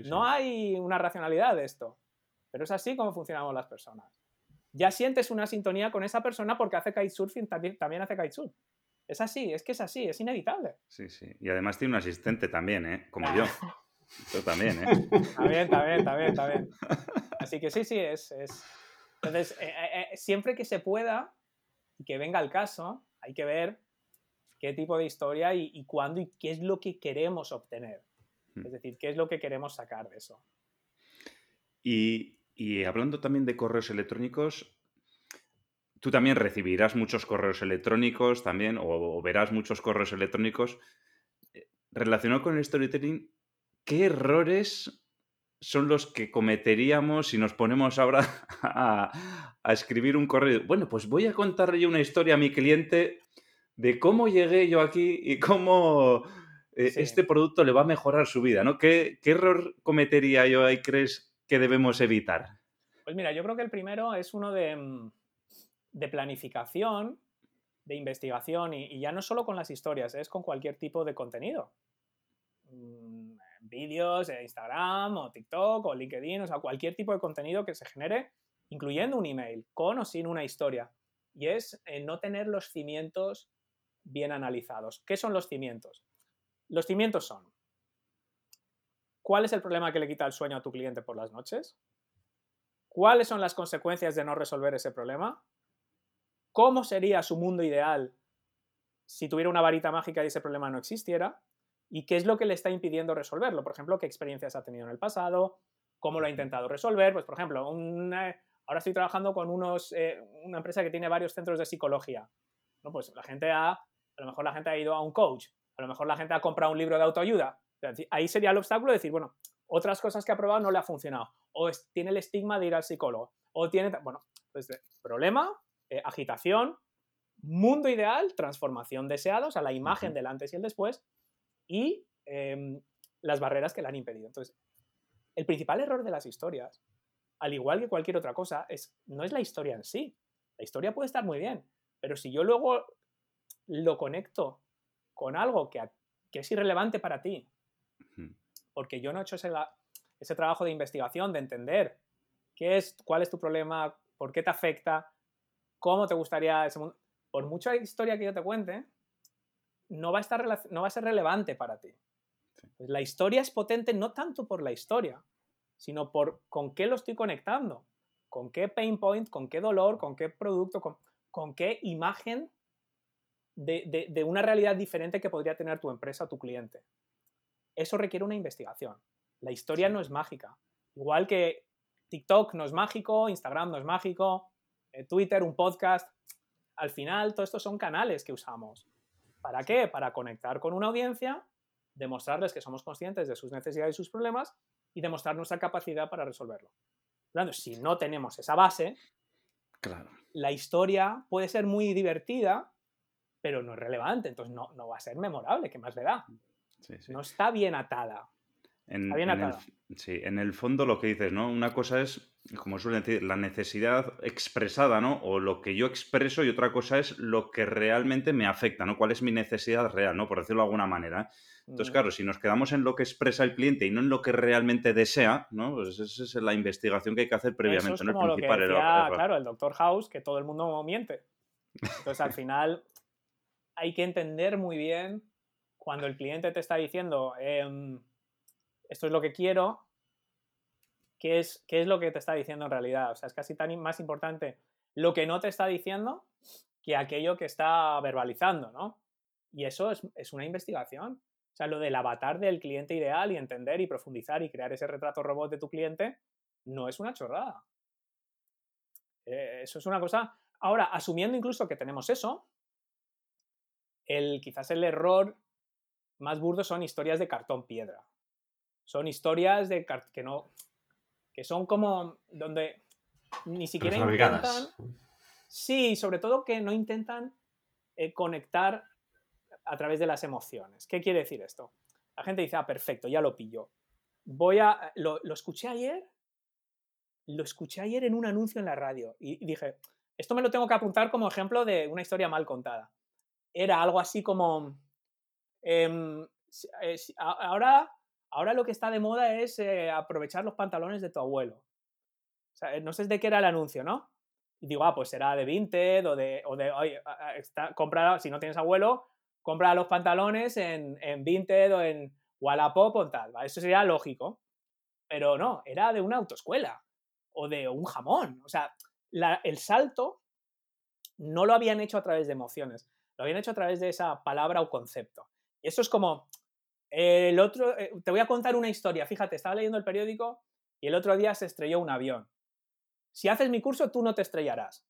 No hay una racionalidad de esto. Pero es así como funcionamos las personas. Ya sientes una sintonía con esa persona porque hace kitesurfing, también, también hace kitesurf. Es así, es que es así, es inevitable. Sí, sí. Y además tiene un asistente también, ¿eh? Como yo. Yo también, ¿eh? También, también, también, también. Así que sí, sí, es... es... Entonces, eh, eh, eh, siempre que se pueda y que venga el caso, hay que ver qué tipo de historia y, y cuándo y qué es lo que queremos obtener. Hmm. Es decir, qué es lo que queremos sacar de eso. Y, y hablando también de correos electrónicos, tú también recibirás muchos correos electrónicos también, o, o verás muchos correos electrónicos. Eh, Relacionado con el storytelling, ¿qué errores son los que cometeríamos si nos ponemos ahora a, a escribir un correo? Bueno, pues voy a contarle yo una historia a mi cliente de cómo llegué yo aquí y cómo eh, Sí. este producto le va a mejorar su vida, ¿no? ¿Qué, qué error cometería yo ahí crees que debemos evitar? Pues mira, yo creo que el primero es uno de, mm, de planificación, de investigación, y, ya no solo con las historias, es con cualquier tipo de contenido. Mm, Vídeos, Instagram o TikTok o LinkedIn, o sea, cualquier tipo de contenido que se genere, incluyendo un email, con o sin una historia. Y es eh, no tener los cimientos bien analizados. ¿Qué son los cimientos? Los cimientos son, ¿cuál es el problema que le quita el sueño a tu cliente por las noches? ¿Cuáles son las consecuencias de no resolver ese problema? ¿Cómo sería su mundo ideal si tuviera una varita mágica y ese problema no existiera? ¿Y qué es lo que le está impidiendo resolverlo? Por ejemplo, ¿qué experiencias ha tenido en el pasado? ¿Cómo lo ha intentado resolver? Pues, por ejemplo, eh, ahora estoy trabajando con unos, eh, una empresa que tiene varios centros de psicología. ¿no? Pues la gente ha, a lo mejor la gente ha ido a un coach, a lo mejor la gente ha comprado un libro de autoayuda. Ahí sería el obstáculo de decir, bueno, otras cosas que ha probado no le ha funcionado. O es- tiene el estigma de ir al psicólogo. O tiene, bueno, pues eh, problema, eh, agitación, mundo ideal, transformación deseada, o sea, la imagen del antes y el después, y em, las barreras que le han impedido. Entonces, el principal error de las historias, al igual que cualquier otra cosa, es, no es la historia en sí. La historia puede estar muy bien, pero si yo luego lo conecto con algo que, a- que es irrelevante para ti, porque yo no he hecho ese, la- ese trabajo de investigación, de entender qué es, cuál es tu problema, por qué te afecta, cómo te gustaría ese mundo. Por mucha historia que yo te cuente, no va a, estar, no va a ser relevante para ti. Pues la historia es potente no tanto por la historia, sino por con qué lo estoy conectando, con qué pain point, con qué dolor, con qué producto, con, con qué imagen de, de- de una realidad diferente que podría tener tu empresa o tu cliente. Eso requiere una investigación. La historia Sí. no es mágica. Igual que TikTok no es mágico, Instagram no es mágico, Twitter, un podcast. Al final, todo esto son canales que usamos. ¿Para qué? Para conectar con una audiencia, demostrarles que somos conscientes de sus necesidades y sus problemas y demostrar nuestra capacidad para resolverlo. Tanto, si no tenemos esa base, Claro. la historia puede ser muy divertida, pero no es relevante, entonces no, no va a ser memorable, ¿qué más le da? Sí, sí. No está bien atada. En, el, sí, en el fondo lo que dices, ¿no? Una cosa es, como suelen decir, la necesidad expresada, ¿no? O lo que yo expreso y otra cosa es lo que realmente me afecta, ¿no? ¿Cuál es mi necesidad real, ¿no? Por decirlo de alguna manera. Entonces, Mm, claro, si nos quedamos en lo que expresa el cliente y no en lo que realmente desea, ¿no? Pues esa es la investigación que hay que hacer Eso previamente, es ¿no? El como lo que principal error- decía, error. claro, el Doctor House, que todo el mundo miente. Entonces, al final, hay que entender muy bien cuando el cliente te está diciendo, em, esto es lo que quiero, qué es, qué es lo que te está diciendo en realidad. O sea, es casi tan más importante lo que no te está diciendo que aquello que está verbalizando, ¿no? Y eso es, es una investigación. O sea, lo del avatar del cliente ideal y entender y profundizar y crear ese retrato robot de tu cliente no es una chorrada. Eh, eso es una cosa. Ahora, asumiendo incluso que tenemos eso, el, quizás el error más burdo son historias de cartón piedra. Son historias de que no. que son como. donde ni siquiera intentan. Sí, sobre todo que no intentan eh, conectar a través de las emociones. ¿Qué quiere decir esto? La gente dice, ah, perfecto, ya lo pillo. Voy a. Lo, lo escuché ayer. Lo escuché ayer en un anuncio en la radio. Y, y dije, esto me lo tengo que apuntar como ejemplo de una historia mal contada. Era algo así como. em, eh, ahora, ahora lo que está de moda es eh, aprovechar los pantalones de tu abuelo. sea, no sé de qué era el anuncio, ¿no? Y digo, ah, pues será de Vinted o de, o de está, si no tienes abuelo, compra los pantalones en, en Vinted o en Wallapop o tal. Eso sería lógico. Pero no, era de una autoescuela o de un jamón. O sea, el salto no lo habían hecho a través de emociones, lo habían hecho a través de esa palabra o concepto. Y eso es como, el otro, eh, te voy a contar una historia, fíjate, estaba leyendo el periódico y el otro día se estrelló un avión. Si haces mi curso, tú no te estrellarás.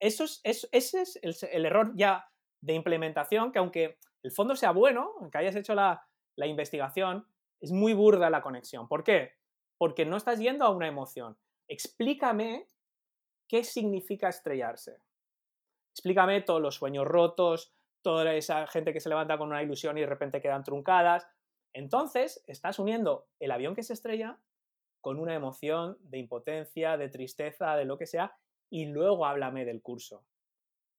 Eso es, ese es el, error ya de implementación, que aunque el fondo sea bueno, aunque hayas hecho la, la investigación, es muy burda la conexión. ¿Por qué? Porque no estás yendo a una emoción. Explícame qué significa estrellarse. Explícame todos los sueños rotos, toda esa gente que se levanta con una ilusión y de repente quedan truncadas. Entonces, estás uniendo el avión que se estrella con una emoción de impotencia, de tristeza, de lo que sea, y luego háblame del curso.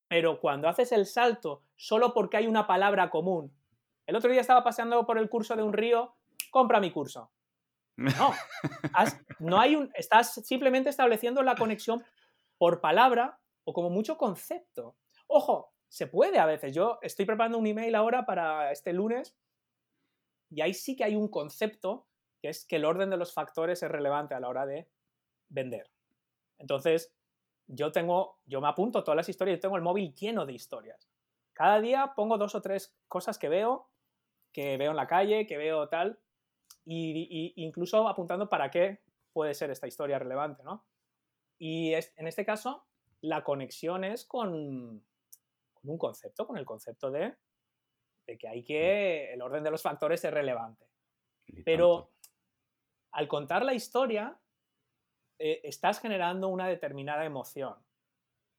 Pero cuando haces el salto solo porque hay una palabra común, el otro día estaba paseando por el curso de un río, compra mi curso. No, no hay un, estás simplemente estableciendo la conexión por palabra o como mucho concepto. Ojo, se puede a veces. Yo estoy preparando un email ahora para este lunes y ahí sí que hay un concepto que es que el orden de los factores es relevante a la hora de vender. Entonces, yo tengo, yo me apunto todas las historias, yo tengo el móvil lleno de historias. Cada día pongo dos o tres cosas que veo, que veo en la calle, que veo tal, y, incluso apuntando para qué puede ser esta historia relevante, ¿no? Y en este caso, la conexión es con, con un concepto, con el concepto de, de, que hay que, el orden de los factores es relevante. Pero al contar la historia, eh, estás generando una determinada emoción.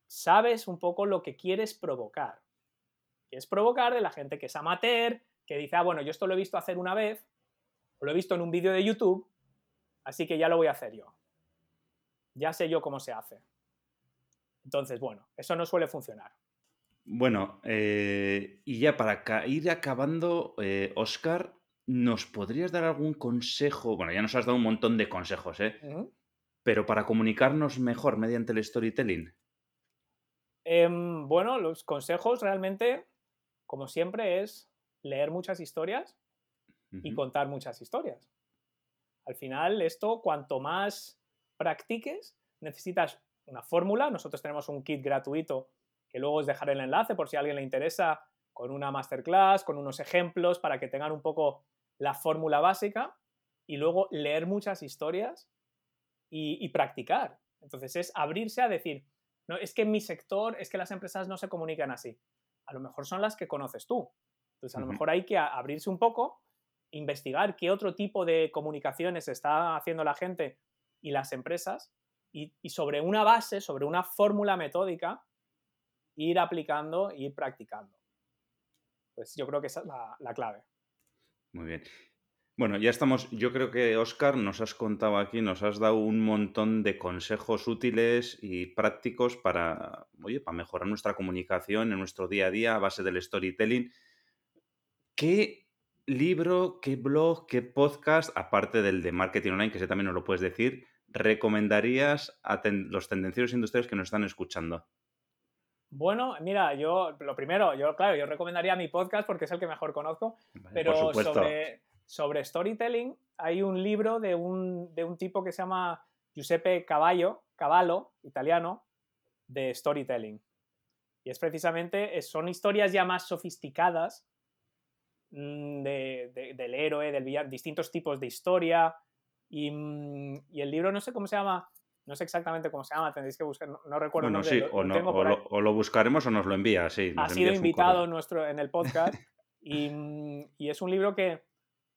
Sabes un poco lo que quieres provocar. Quieres provocar de la gente que es amateur, que dice, ah, bueno, yo esto lo he visto hacer una vez, o lo he visto en un vídeo de YouTube, así que ya lo voy a hacer yo. Ya sé yo cómo se hace. Entonces, bueno, eso no suele funcionar. Bueno, eh, y ya para ir acabando, Oscar, eh, ¿Nos podrías dar algún consejo? Bueno, ya nos has dado un montón de consejos, ¿eh? Pero para comunicarnos mejor mediante el storytelling. Em, bueno, los consejos realmente, como siempre, es leer muchas historias y contar muchas historias. Al final, esto, cuanto más practiques, necesitas una fórmula. Nosotros tenemos un kit gratuito que luego os dejaré el enlace por si a alguien le interesa, con una masterclass, con unos ejemplos para que tengan un poco la fórmula básica y luego leer muchas historias y, practicar. Entonces es abrirse a decir, no, es que en mi sector, es que las empresas no se comunican así. A lo mejor son las que conoces tú. Entonces a lo mejor hay que abrirse un poco, investigar qué otro tipo de comunicaciones está haciendo la gente y las empresas y, sobre una base, sobre una fórmula metódica, ir aplicando, ir practicando. Pues yo creo que esa es la clave. Muy bien. Bueno, ya estamos. Yo creo que, Oscar, nos has contado aquí, nos has dado un montón de consejos útiles y prácticos para, oye, para mejorar nuestra comunicación en nuestro día a día a base del storytelling. ¿Qué libro, qué blog, qué podcast, aparte del de marketing online, que ese también nos lo puedes decir, recomendarías a los tendencieros industriales que nos están escuchando? Bueno, mira, yo lo primero, yo claro, yo recomendaría mi podcast porque es el que mejor conozco, pero sobre, sobre storytelling hay un libro de un, de un tipo que se llama Giuseppe Cavallo, Cavallo, italiano, de storytelling. Y es precisamente, son historias ya más sofisticadas mm, del héroe, del villano, distintos tipos de historia. Y, mm, y el libro, no sé cómo se llama, no sé exactamente cómo se llama, tendréis que buscar, no, recuerdo. Bueno, sí, o, lo, buscaremos o nos lo envía, sí. ha sido invitado nuestro, en el podcast y, es un libro que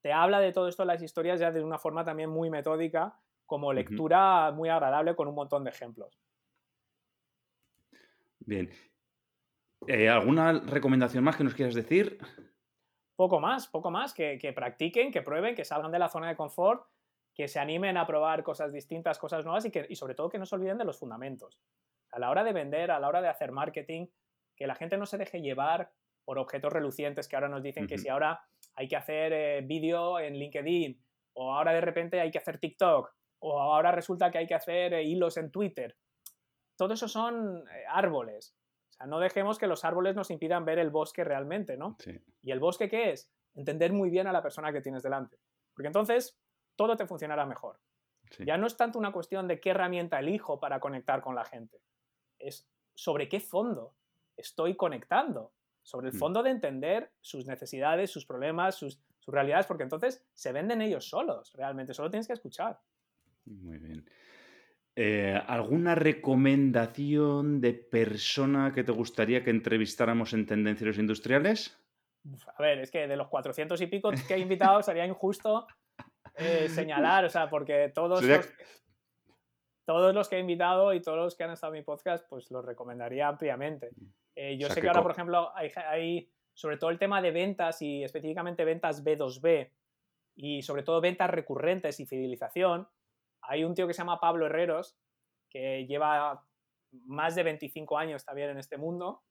te habla de todo esto, las historias ya de una forma también muy metódica, como lectura muy agradable con un montón de ejemplos. Bien. Eh, ¿Alguna recomendación más que nos quieras decir? Poco más, poco más, que, que practiquen, que prueben, que salgan de la zona de confort que se animen a probar cosas distintas, cosas nuevas y, que, y sobre todo que no se olviden de los fundamentos. A la hora de vender, a la hora de hacer marketing, que la gente no se deje llevar por objetos relucientes que ahora nos dicen que si ahora hay que hacer eh, vídeo en LinkedIn o ahora de repente hay que hacer TikTok o ahora resulta que hay que hacer eh, hilos en Twitter. Todo eso son eh, árboles. O sea, no dejemos que los árboles nos impidan ver el bosque realmente, ¿no? ¿Y el bosque qué es? Entender muy bien a la persona que tienes delante. Porque entonces todo te funcionará mejor. Ya no es tanto una cuestión de qué herramienta elijo para conectar con la gente. Es sobre qué fondo estoy conectando. Sobre el mm. fondo de entender sus necesidades, sus problemas, sus, sus realidades, porque entonces se venden ellos solos, realmente. Solo tienes que escuchar. Muy bien. Eh, ¿Alguna recomendación de persona que te gustaría que entrevistáramos en Tendencieros Industriales? A ver, es que de los 400 y pico que he invitado sería injusto eh, señalar, o sea, porque todos los, todos los que he invitado y todos los que han estado en mi podcast, pues los recomendaría ampliamente. Eh, yo sé que, ahora, por ejemplo, hay, hay, sobre todo el tema de ventas y específicamente ventas B2B y sobre todo ventas recurrentes y fidelización, hay un tío que se llama Pablo Herreros, que lleva más de 25 años también en este mundo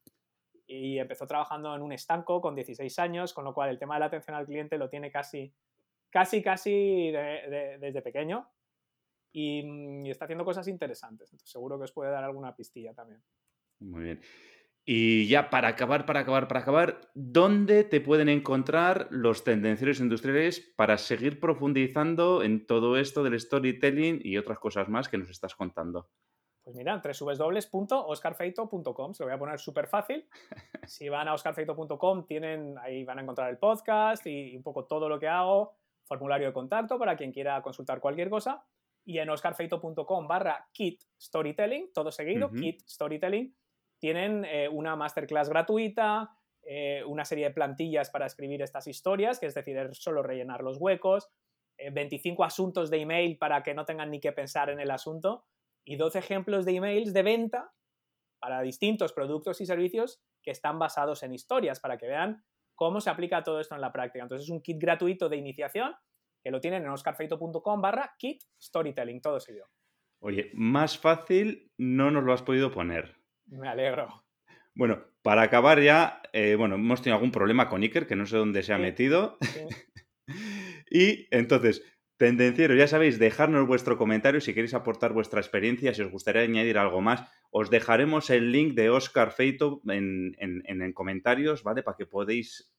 y empezó trabajando en un estanco con 16 años, con lo cual el tema de la atención al cliente lo tiene casi, casi, casi desde pequeño y, y, está haciendo cosas interesantes. Entonces, seguro que os puede dar alguna pistilla también. Muy bien. Y ya para acabar, para acabar, para acabar, ¿dónde te pueden encontrar los tendencieros industriales para seguir profundizando en todo esto del storytelling y otras cosas más que nos estás contando? Pues mira, www.oscarfeito.com, se lo voy a poner súper fácil. Si van a oscarfeito.com, tienen, ahí van a encontrar el podcast y un poco todo lo que hago, formulario de contacto para quien quiera consultar cualquier cosa. Y en oscarfeito.com barra kit storytelling, todo seguido, kit storytelling, tienen eh, una masterclass gratuita, eh, una serie de plantillas para escribir estas historias, que es decir, es solo rellenar los huecos, 25 eh, asuntos de email para que no tengan ni que pensar en el asunto y 12 ejemplos de emails de venta para distintos productos y servicios que están basados en historias, para que vean cómo se aplica todo esto en la práctica. Entonces es un kit gratuito de iniciación que lo tienen en oscarfeito.com barra kit storytelling, todo seguido. Oye, más fácil no nos lo has podido poner. Me alegro. Bueno, para acabar ya, eh, bueno, hemos tenido algún problema con Iker, que no sé dónde se ha metido. y entonces, tendenciero, ya sabéis, dejadnos vuestro comentario si queréis aportar vuestra experiencia, si os gustaría añadir algo más. Os dejaremos el link de Oscar Feito en, en, comentarios, ¿vale? Para que podéis,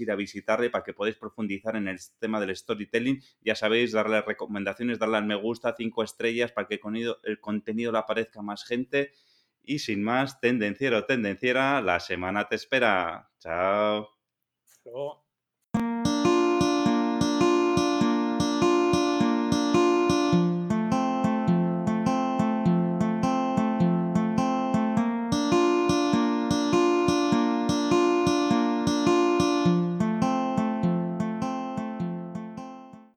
ir a visitarle, para que podáis profundizar en el tema del storytelling. Ya sabéis, darle recomendaciones, darle al me gusta, cinco estrellas, para que el contenido le aparezca a más gente. Y sin más, tendenciero, tendenciera, la semana te espera. Chao.